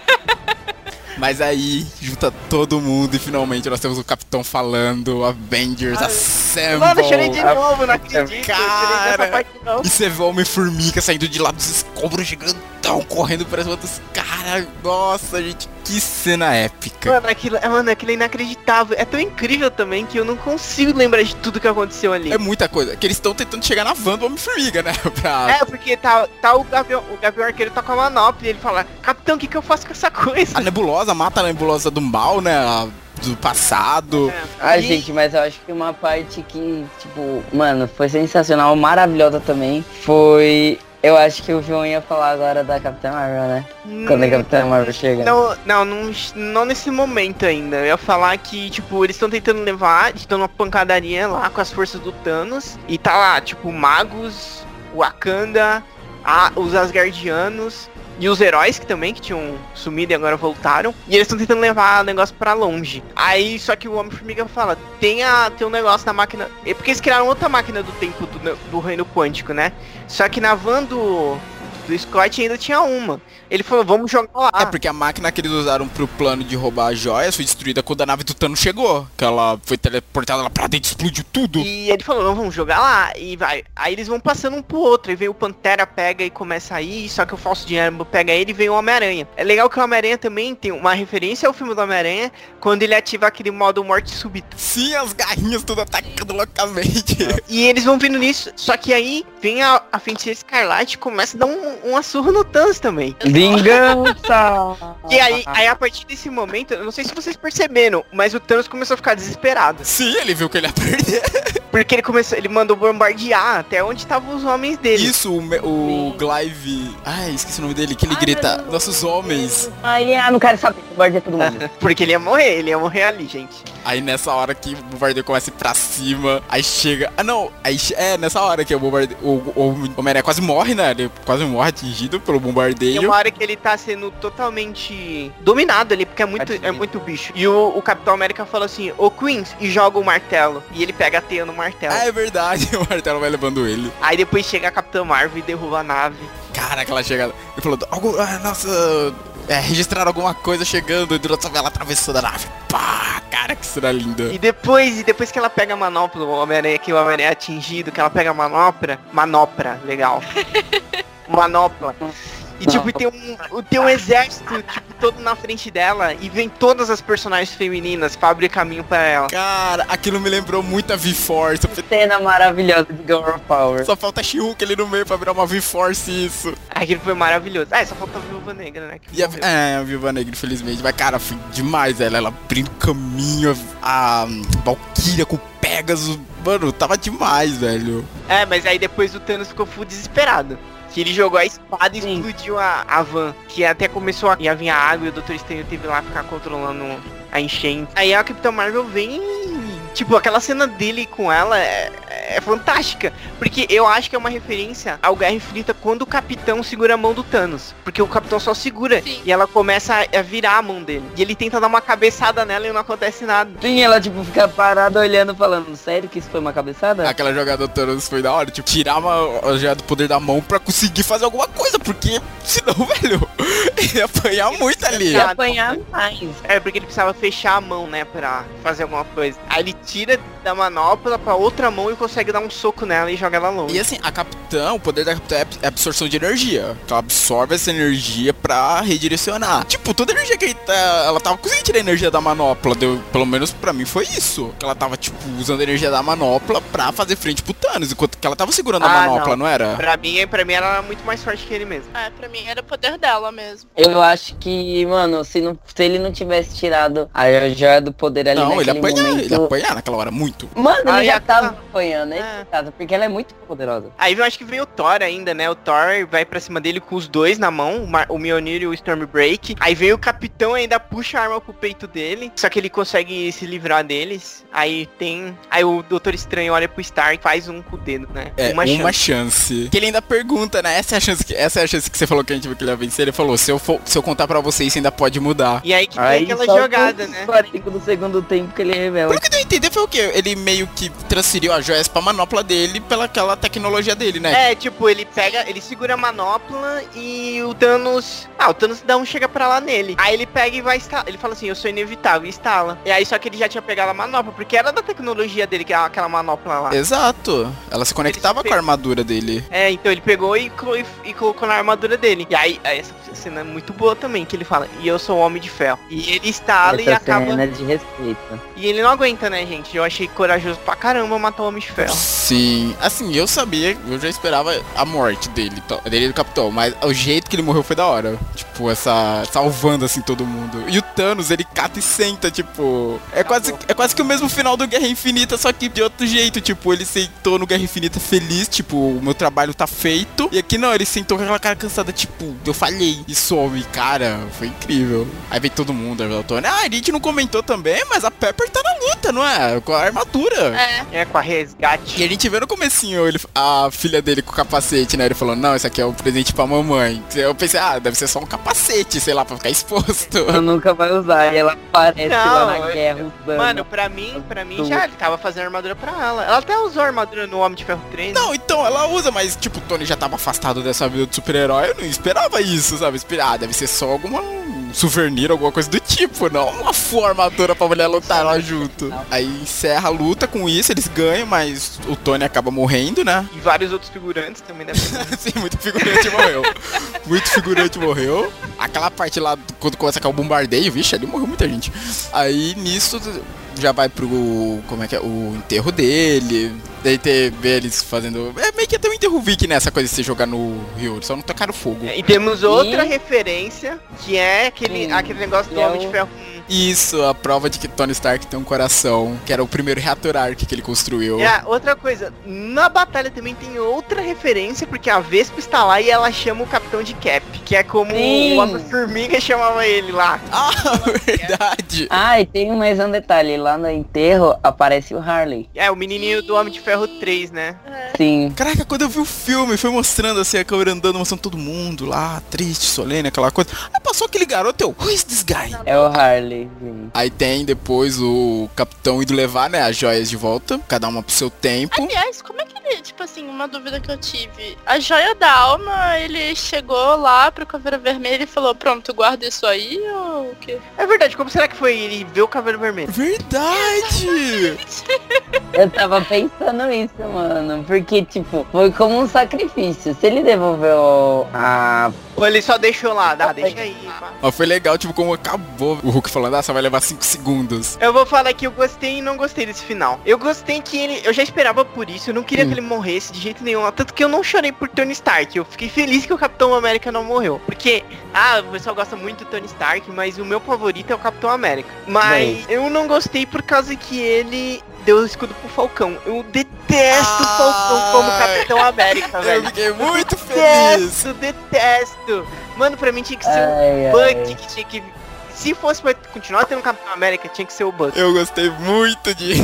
Mas aí, junta todo mundo e finalmente nós temos o Capitão falando, Avengers, Assemble. Mano, eu chorei de novo, não acredito. Cara. parte não. E você vê o Homem-Formiga saindo de lá dos escombros gigantão, correndo para cima dos caras. Nossa, gente, que cena épica. Mano aquilo, é, mano, aquilo é inacreditável. É tão incrível também que eu não consigo lembrar de tudo que aconteceu ali. É muita coisa. Que eles estão tentando chegar na van do Homem-Formiga, né? Pra... É, porque tá, tá o Gavião, o Gavião Arqueiro tá com a manopla e ele fala, Capitão, o que, que eu faço com essa coisa? A nebulosa mata a nebulosa do mal, né? a- Do passado. É. Ai, E- gente, mas eu acho que uma parte que, tipo, mano, foi sensacional, maravilhosa também, foi... Eu acho que o João ia falar agora da Capitã Marvel, né? Quando a Capitã Marvel chega. Não, não, não, não nesse momento ainda. Eu ia falar que, tipo, eles estão tentando levar, estão numa pancadaria lá com as forças do Thanos. E tá lá, tipo, magos, Wakanda, a, os Asgardianos e os heróis que também, que tinham sumido e agora voltaram. E eles estão tentando levar o negócio pra longe. Aí, só que o Homem-Formiga fala, tem, a, tem um negócio na máquina... É porque eles criaram outra máquina do tempo do, do reino quântico, né? Só que na van do, do Scott ainda tinha uma. Ele falou, vamos jogar lá. É porque a máquina que eles usaram pro plano de roubar as joias foi destruída quando a nave do Thanos chegou. Que ela foi teleportada lá pra dentro, explodiu tudo. E ele falou, não, vamos jogar lá. E vai. Aí eles vão passando um pro outro. Aí vem o Pantera, pega e começa a ir. Só que o falso dinheiro pega ele e vem o Homem-Aranha. É legal que o Homem-Aranha também tem uma referência ao filme do Homem-Aranha. Quando ele ativa aquele modo morte súbita. Sim, as garrinhas tudo atacando loucamente. E eles vão vindo nisso. Só que aí vem a, a feiticeira Escarlate e começa a dar um, uma surra no Thanos também. Vingança! E aí, aí, a partir desse momento, eu não sei se vocês perceberam, mas o Thanos começou a ficar desesperado. Sim, ele viu que ele ia perder. Porque ele começou, ele mandou bombardear até onde estavam os homens dele. Isso, o, o Clive. Ai, esqueci o nome dele, que ele grita, nossos homens. Aí, ah, não quero saber, guarda todo mundo. Porque ele ia morrer, ele ia morrer ali, gente. Aí nessa hora que o bombardeio começa a ir pra cima, aí chega. Ah não, aí é nessa hora que o bombardeio. O, o, o Homem-Aranha quase morre, né? Ele quase morre atingido pelo Tem bombardeio. uma hora que ele tá sendo totalmente dominado ali, porque é muito, é muito bicho. E o, o Capitão América fala assim, ô Queens, e joga o martelo. E ele pega a teia no martelo. Ah, é verdade, o martelo vai levando ele. Aí depois chega a Capitã Marvel e derruba a nave. Cara, aquela chegada. Ele falou, algo, ah, nossa, é, registrar alguma coisa chegando, e durante ela atravessando a nave. Pá, cara, que cena linda. E depois, e depois que ela pega a manopla, o Homem-Aranha, que o Homem-Aranha é atingido, que ela pega a manopla, manopla, legal. manopla. E tipo, tem um, tem um exército, tipo, todo na frente dela e vem todas as personagens femininas pra abrir caminho pra ela. Cara, aquilo me lembrou muito a V-Force. Cena maravilhosa de Girl Power. Só falta She-Hulk ali no meio pra virar uma V-Force isso. Aquilo foi maravilhoso. Ah, só falta a Viúva Negra, né? que E a, é, a Viúva Negra, infelizmente. Mas, cara, foi demais ela. Ela abrindo caminho, a, a Valkyria com o Pegasus. Mano, tava demais, velho. É, mas aí depois o Thanos ficou full desesperado. Que ele jogou a espada e Sim. explodiu a, a van. Que até começou a, ia vir a água e o Dr. Estranho teve lá ficar controlando a enchente. Aí a Capitã Marvel vem e, Tipo, aquela cena dele com ela é, é fantástica. Porque eu acho que é uma referência ao Guerra Infinita quando o Capitão segura a mão do Thanos. Porque o Capitão só segura Sim. e ela começa a, a virar a mão dele. E ele tenta dar uma cabeçada nela e não acontece nada. Sim, ela tipo fica parada olhando, falando, sério que isso foi uma cabeçada? Aquela jogada do Thanos foi da hora, tipo, tirar uma, a joia do poder da mão pra conseguir fazer alguma coisa, porque senão, velho, ele ia apanhar muito ali. Ia apanhar mais. É, porque ele precisava fechar a mão, né, pra fazer alguma coisa. Aí ele tira da manopla pra outra mão e consegue dar um soco nela e joga ela longe. E assim, a capitã, o poder da capitã é é absorção de energia. Então ela absorve essa energia pra redirecionar. Tipo, toda a energia que ele tá, ela tava conseguindo tirar a energia da manopla. Deu, pelo menos pra mim foi isso. Que ela tava, tipo, usando a energia da manopla pra fazer frente pro Thanos. Enquanto que ela tava segurando a Ah, manopla, não. não, era? Pra mim, pra mim, ela era muito mais forte que ele mesmo. É, pra mim era o poder dela mesmo. Eu acho que, mano, se, não, se ele não tivesse tirado a joia do poder ali Não, ele apanha, momento... ele apanha naquela hora muito. Mano, ele Ah, já já tava tá. apanhando, É. é. porque ela é muito poderosa. Aí eu acho que vem o Thor ainda, né? O Thor vai pra cima dele com os dois na mão, o, Mar- o Mjolnir e o Stormbreak. Aí vem o Capitão ainda puxa a arma pro peito dele, só que ele consegue se livrar deles. Aí tem... Aí o Doutor Estranho olha pro Stark, faz um com o dedo, né? É, uma, chance. chance. Que ele ainda pergunta, né? Essa é a chance que, essa é a chance que você falou que a gente viu que ele ia vencer. Ele falou, se eu, for, se eu contar pra vocês, você ainda pode mudar. E aí que Aí tem aquela só jogada, né? 40 do segundo tempo que ele revela. Pelo que eu entendi foi o quê? Ele meio que transferiu as joias pra manopla dele pela aquela tecnologia dele, né? É, tipo, ele pega, ele segura a manopla e o Thanos Ah, o Thanos dá um chega pra lá nele. Aí ele pega e vai instalar. Ele fala assim, eu sou inevitável, e instala. E aí só que ele já tinha pegado a manopla, porque era da tecnologia dele, que é aquela manopla lá. Exato. Ela se conectava se com a armadura dele. É, então ele pegou e, e- e colocou na armadura dele. E aí, aí essa cena é muito boa também, que ele fala, e eu sou o Homem de Ferro. E ele instala e Essa acaba. cena é de respeito. E ele não aguenta, né, gente? Eu achei corajoso pra caramba matar o Homem de Ferro. Sim, assim, eu sabia, eu já esperava a morte dele, dele do Capitão, mas o jeito que ele morreu foi da hora. Tipo, essa. salvando assim todo mundo. E o Thanos, ele cata e senta, tipo. É quase, é quase que o mesmo final do Guerra Infinita, só que de outro jeito. Tipo, ele sentou no Guerra Infinita feliz, tipo, o meu trabalho tá feito. E aqui não, ele sentou com aquela cara cansada, tipo, eu falhei. E some, cara, foi incrível. Aí vem todo mundo, aí o Tony. Ah, a gente não comentou também, mas a Pepper tá na luta, não é? Com a armadura. É. É, com a resgate. E a gente vê no comecinho ele, a filha dele com o capacete, né? Ele falou, não, isso aqui é um presente pra mamãe. Eu pensei, ah, deve ser só um capacete, sei lá, pra ficar exposto. Ela nunca vai usar. E ela aparece Não, lá na eu- guerra usando. Mano, pra mim, pra mim já ele tava fazendo armadura pra ela. Ela até usou a armadura no Homem de Ferro 3. Não, então ela usa, mas tipo, o Tony já tava afastado dessa vida de super-herói, eu não esperava isso, sabe? Esperar, ah, deve ser só alguma um souvenir, alguma coisa do tipo, não uma full armadura pra mulher lutar lá junto. Aí encerra a luta com isso, eles ganham, mas o Tony acaba morrendo, né? E vários outros figurantes também devem ter. Sim, muito figurante morreu. Muito figurante morreu. Aquela parte lá, quando começa a cair o bombardeio, vixe, ali morreu muita gente. Aí nisso já vai pro. Como é que é? O enterro dele. Daí ter vê eles fazendo. É meio que até um enterro Viking nessa coisa de você jogar no Rio. Só não tocaram fogo. e temos outra E- referência, que é aquele, Sim. aquele negócio do E é Homem de o- Ferro. Isso, a prova de que Tony Stark tem um coração. Que era o primeiro reator Arc que ele construiu. E a outra coisa, na batalha também tem outra referência, porque a Vespa está lá e ela chama o Capitão de Cap, que é como Sim. o Homem-Formiga chamava ele lá. Ah, verdade. Ah, e tem mais um detalhe. Lá no enterro aparece o Harley. É, o menininho do Homem de Ferro 3, né? Sim. Caraca, quando eu vi o filme, foi mostrando assim, a câmera andando, mostrando todo mundo lá, triste, solene, aquela coisa. Aí passou aquele garoto, eu, who is this guy? É o Harley. Sim. Aí tem depois o capitão indo levar, né, as joias de volta, cada uma pro seu tempo. Aliás, como é que ele, tipo assim, uma dúvida que eu tive. A joia da alma, ele chegou lá pro Caveira Vermelha e falou, pronto, guarda isso aí ou o quê? É verdade, como será que foi ele ver o Cavaleiro Vermelho? Verdade! Eu tava pensando isso, mano. Porque, tipo, foi como um sacrifício. Se ele devolveu a. Ou ele só deixou lá, dá, deixa aí. pá. Mas foi legal, tipo, como acabou o Hulk falando, ah, só vai levar 5 segundos. Eu vou falar que eu gostei e não gostei desse final. Eu gostei que ele. Eu já esperava por isso, eu não queria Hum. que ele morresse de jeito nenhum. Tanto que eu não chorei por Tony Stark. Eu fiquei feliz que o Capitão América não morreu. Porque, ah, o pessoal gosta muito do Tony Stark, mas o meu favorito é o Capitão América. Mas eu não gostei por causa que ele deu o escudo pro Falcão. Eu detesto o Falcão como. Capitão América, Eu velho. fiquei muito feliz. Detesto, detesto. Mano, pra mim tinha que ser o Ai, ai. Buck que tinha que. Se fosse pra continuar tendo Capitão América, tinha que ser o Buck. Eu gostei muito disso.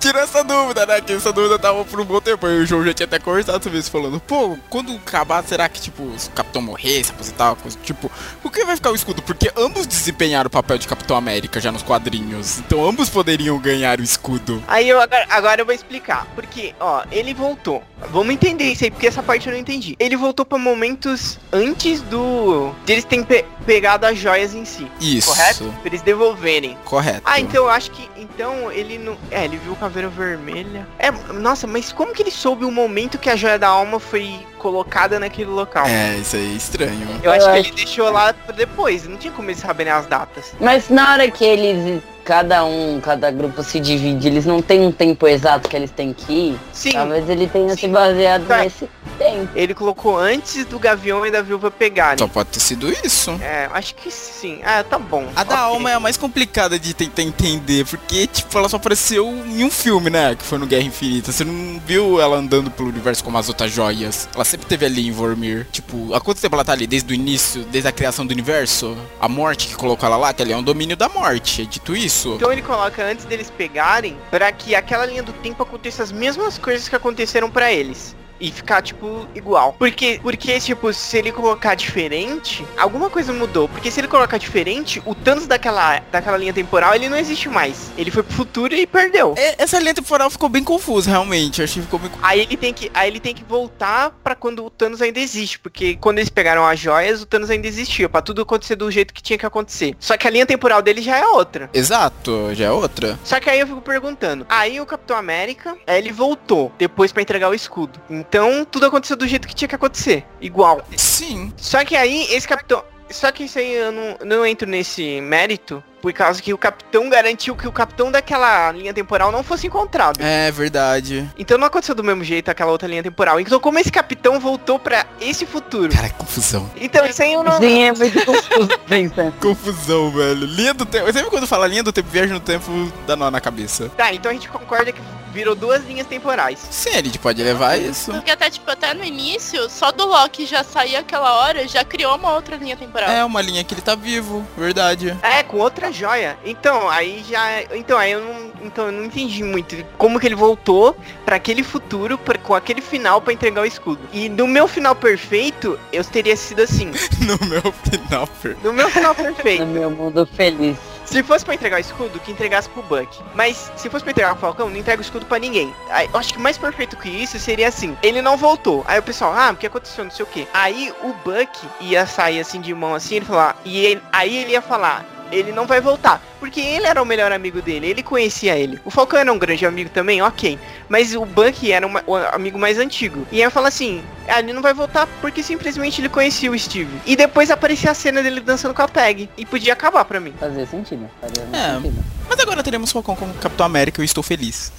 Tirou essa dúvida, né? Que essa dúvida tava por um bom tempo. E o João já tinha até conversado sobre isso, falando, pô, quando acabar, será que, tipo, se o Capitão morrer, se aposentar, coisa tipo, por que vai ficar o escudo? Porque ambos desempenharam o papel de Capitão América já nos quadrinhos. Então ambos poderiam ganhar o escudo. Aí eu agora, agora eu vou explicar. Porque, ó, ele voltou. Vamos entender isso aí, porque essa parte eu não entendi. Ele voltou pra momentos antes do. de eles terem pe- pegado as joias em si. Isso. Correto? Pra eles devolverem. Correto. Ah, então eu acho que. Então ele não. É, ele viu o caveira vermelha. É, nossa, mas como que ele soube o momento que a joia da alma foi colocada naquele local? É, isso aí é estranho. Eu acho Eu que acho- ele deixou lá depois. Não tinha como eles saberem as datas. Mas na hora que eles. Cada um, cada grupo se divide, eles não têm um tempo exato que eles têm que ir. Sim. Talvez ele tenha Sim. se baseado Tá. nesse tempo. Ele colocou antes do Gavião e da Viúva pegarem. Só pode ter sido isso. É, acho que sim. Ah, tá bom. A da Ok. alma é a mais complicada de tentar entender, porque, tipo, ela só apareceu em um filme, né? Que foi no Guerra Infinita. Você não viu ela andando pelo universo como as outras joias. Ela sempre teve ali em Vormir. Tipo, há quanto tempo ela tá ali? Desde o início, desde a criação do universo? A morte que colocou ela lá, que ali é um domínio da morte. É dito isso. Então ele coloca antes deles pegarem pra que aquela linha do tempo aconteça as mesmas coisas que aconteceram pra eles. E ficar, tipo, igual. Porque, porque, tipo, se ele colocar diferente, alguma coisa mudou. Porque se ele colocar diferente, o Thanos daquela, daquela linha temporal, ele não existe mais. Ele foi pro futuro e perdeu. E- Essa linha temporal ficou bem confusa, realmente. Eu achei que ficou bem Aí ele tem que, aí ele tem que voltar pra quando o Thanos ainda existe, porque quando eles pegaram as joias, o Thanos ainda existia, pra tudo acontecer do jeito que tinha que acontecer. Só que a linha temporal dele já é outra. Exato, já é outra. Só que aí eu fico perguntando. Aí o Capitão América, ele voltou depois pra entregar o escudo. Então tudo aconteceu do jeito que tinha que acontecer, igual. Sim. Só que aí esse capitão, só que isso aí eu não, não entro nesse mérito, por causa que o capitão garantiu que o capitão daquela linha temporal não fosse encontrado. É verdade. Então não aconteceu do mesmo jeito aquela outra linha temporal. Então como esse capitão voltou pra esse futuro? Cara, que confusão. Então isso aí eu não... Sim, é muito confuso pensando. Confusão, velho. Linha do tempo. Sempre quando fala linha do tempo, viagem no tempo, dá nó na cabeça. Tá, então a gente concorda que virou duas linhas temporais. Sim, a gente pode levar isso. Porque até, tipo, até no início, só do Loki já sair aquela hora, já criou uma outra linha temporal. É uma linha que ele tá vivo, verdade. É, com outra joia. Então, aí já. Então, aí eu não. Então eu não entendi muito como que ele voltou pra aquele futuro, pra, com aquele final pra entregar o escudo. E no meu final perfeito, eu teria sido assim. No meu final, per... No meu final No perfeito. meu mundo feliz. Se fosse pra entregar o escudo, que entregasse pro Buck. Mas se fosse pra entregar pro Falcão, não entrega o escudo pra ninguém. Aí, eu acho que mais perfeito que isso seria assim. Ele não voltou. Aí o pessoal, ah, o que aconteceu? Não sei o que. Aí o Buck ia sair assim de mão assim, ele falar. E ele- aí ele ia falar. Ele não vai voltar. Porque ele era o melhor amigo dele, ele conhecia ele. O Falcão era um grande amigo também, ok. Mas o Buck era uma- o amigo mais antigo. E aí eu falo assim, ah, ele não vai voltar porque simplesmente ele conhecia o Steve. E depois aparecia a cena dele dançando com a Peg. E podia acabar pra mim. Fazia sentido. Fazia É. sentido. Mas agora teremos Falcão como Capitão América e eu estou feliz.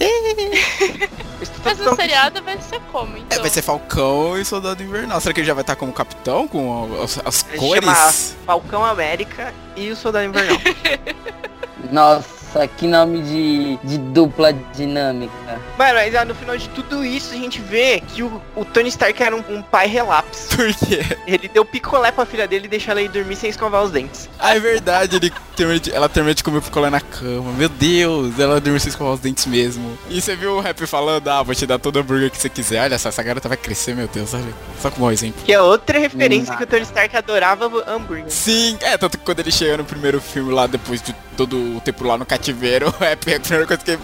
Mas no seriado vai ser como, É, então? vai ser Falcão e Soldado Invernal. Será que ele já vai estar como capitão com as, as cores? chama Falcão América e o Soldado Invernal. No, Nossa, que nome de, de dupla dinâmica. Mano, mas ah, no final de tudo isso a gente vê que o, o Tony Stark era um, um pai relapso. Por quê? Ele deu picolé pra filha dele e deixou ela ir dormir sem escovar os dentes. Ah, é verdade, ele termina de- ela termina de comer picolé na cama. Meu Deus, ela dormiu sem escovar os dentes mesmo. E você viu o rap falando, ah, vou te dar todo hambúrguer que você quiser. Olha só, essa garota vai crescer, meu Deus, olha. Só como um exemplo. Que é outra referência Hum. que o Tony Stark adorava hambúrguer. Sim, é, tanto que quando ele chega no primeiro filme lá, depois de todo o tempo lá no cativeiro, o rap, a primeira coisa que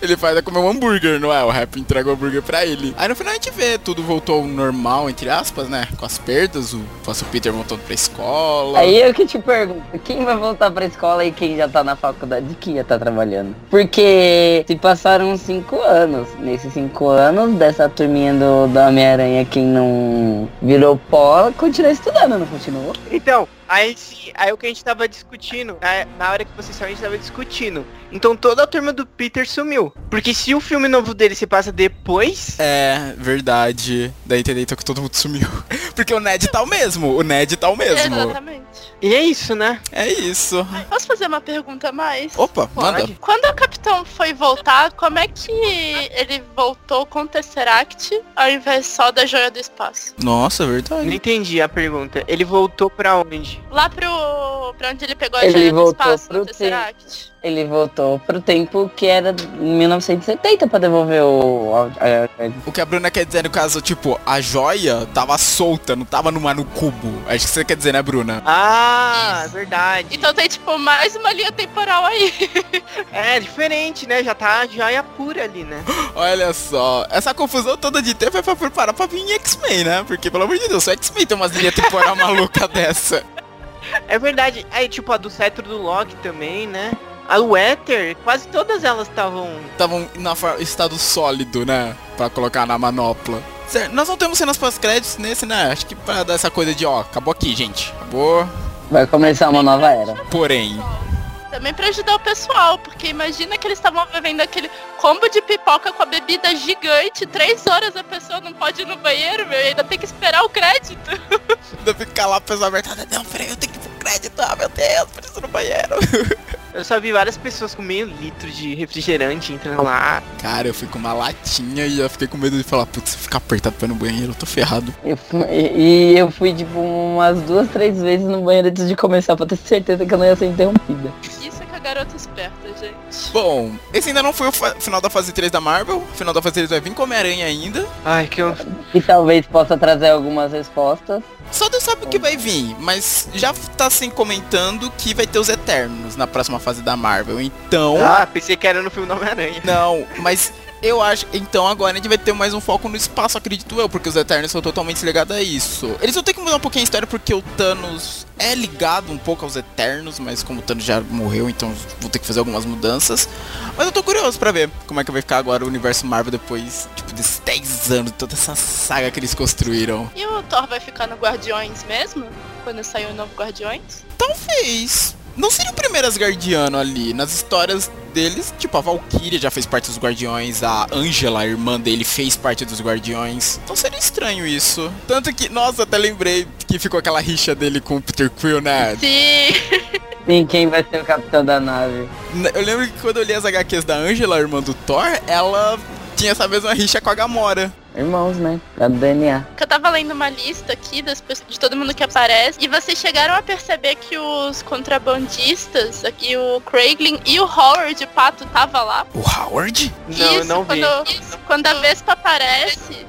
ele faz é comer um hambúrguer, não é? O rap entrega o hambúrguer pra ele. Aí no final a gente vê, tudo voltou ao normal, entre aspas, né? Com as perdas, o nosso Peter voltando pra escola. Aí eu que te pergunto, quem vai voltar pra escola e quem já tá na faculdade e quem já tá trabalhando? Porque se passaram cinco anos. Nesses cinco anos, dessa turminha do, do Homem-Aranha, quem não virou pó, continua estudando, não continuou? Então, aí, se, aí o que a gente tava discutindo, na, na hora que vocês saiu, a gente tava discutindo. Então toda a turma do Peter sumiu. Porque se o filme novo dele se passa depois, É, verdade. Daí entendeu então que todo mundo sumiu. Porque o Ned tá o mesmo, o Ned tá o mesmo. Exatamente. e é isso, né? É isso. Posso fazer uma pergunta a mais? Opa, manda. Pode. Quando o capitão foi voltar, como é que ele voltou com o Tesseract ao invés só da joia do espaço? Nossa, Não verdade. entendi a pergunta. Ele voltou pra onde? Lá pro. pra onde ele pegou a Ele joia do voltou espaço pro no Tesseract. Ele voltou pro tempo que era 1970 pra devolver o... O que a Bruna quer dizer no caso, tipo, a joia tava solta, não tava numa no cubo. Acho que você quer dizer, né, Bruna? Ah, Isso. verdade. Então tem tipo mais uma linha temporal aí. É diferente, né? Já tá a joia pura ali, né? Olha só, essa confusão toda de tempo é pra preparar pra vir em X-Men, né? Porque, pelo amor de Deus, só X-Men tem umas linhas temporal maluca dessa. É verdade. Aí, tipo, a do cetro do Loki também, né? A do Ether, quase todas elas estavam. Estavam na for- estado sólido, né? Pra colocar na manopla. Certo, Nós não temos cenas pós-créditos nesse, né? Acho que pra dar essa coisa de, ó, acabou aqui, gente. Acabou. Vai começar uma nova era. Porém, Também pra ajudar o pessoal, porque imagina que eles estavam bebendo aquele combo de pipoca com a bebida gigante, três horas a pessoa não pode ir no banheiro, meu, e ainda tem que esperar o crédito. ainda ficar lá a pessoa abertada. Não, peraí, eu tenho que ir pro crédito. Ah, meu Deus, preciso ir no banheiro. Eu só vi várias pessoas com meio litro de refrigerante entrando lá. Cara, eu fui com uma latinha e já fiquei com medo de falar, putz, se eu ficar apertado pra ir no banheiro, eu tô ferrado. Eu fu- e, e eu fui, tipo, umas duas, três vezes no banheiro antes de começar, pra ter certeza que eu não ia ser interrompida. Garota esperta, gente. Bom, esse ainda não foi o final da fase 3 da Marvel. O final da fase 3 vai vir com Homem-Aranha ainda. Ai, que eu... Que talvez possa trazer algumas respostas. Só Deus sabe o que vai vir, mas já tá assim comentando que vai ter os Eternos na próxima fase da Marvel. Então. Ah, pensei que era no filme do Homem-Aranha. Não, mas eu acho. Então agora a gente vai ter mais um foco no espaço, acredito eu, porque os Eternos são totalmente ligados a isso. Eles vão ter que mudar um pouquinho a história porque o Thanos é ligado um pouco aos Eternos, mas como o Thanos já morreu, então vou ter que fazer algumas mudanças. Mas eu tô curioso pra ver como é que vai ficar agora o universo Marvel depois, tipo, desses 10 anos, toda essa saga que eles construíram. E o Thor vai ficar no Guardiões mesmo? Quando sair o novo Guardiões? Talvez. Não seria o primeiro Asgardiano ali. Nas histórias deles, tipo, a Valkyria já fez parte dos Guardiões, a Angela, a irmã dele, fez parte dos Guardiões. Então seria estranho isso. Tanto que, nossa, até lembrei que ficou aquela rixa dele com o Peter Quill, né? Sim. Sim, quem vai ser o capitão da nave? Eu lembro que quando eu li as HQs da Angela, a irmã do Thor, ela tinha essa mesma rixa com a Gamora. Irmãos, né? É do DNA. Eu tava lendo uma lista aqui das pessoas, de todo mundo que aparece e vocês chegaram a perceber que os contrabandistas, aqui o Craiglin e o Howard Pato tava lá. O Howard? Não, eu isso, não vi. quando, isso, quando a Vespa aparece,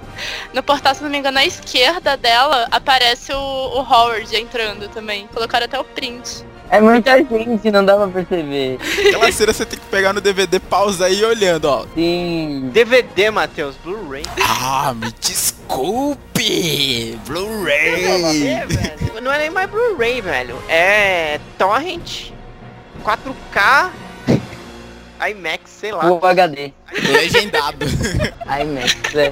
no portal, se não me engano, à esquerda dela, aparece o, o Howard entrando também. Colocaram até o print. É muita gente, não dá pra perceber. Aquela cena você tem que pegar no DVD, pausar e ir olhando, ó. Sim. DVD, Matheus, Blu-ray. Ah, me desculpe! Blu-ray! É. Não é nem mais Blu-ray, velho. É torrent, 4K, IMAX, sei lá. O HD. Legendado. IMAX, é.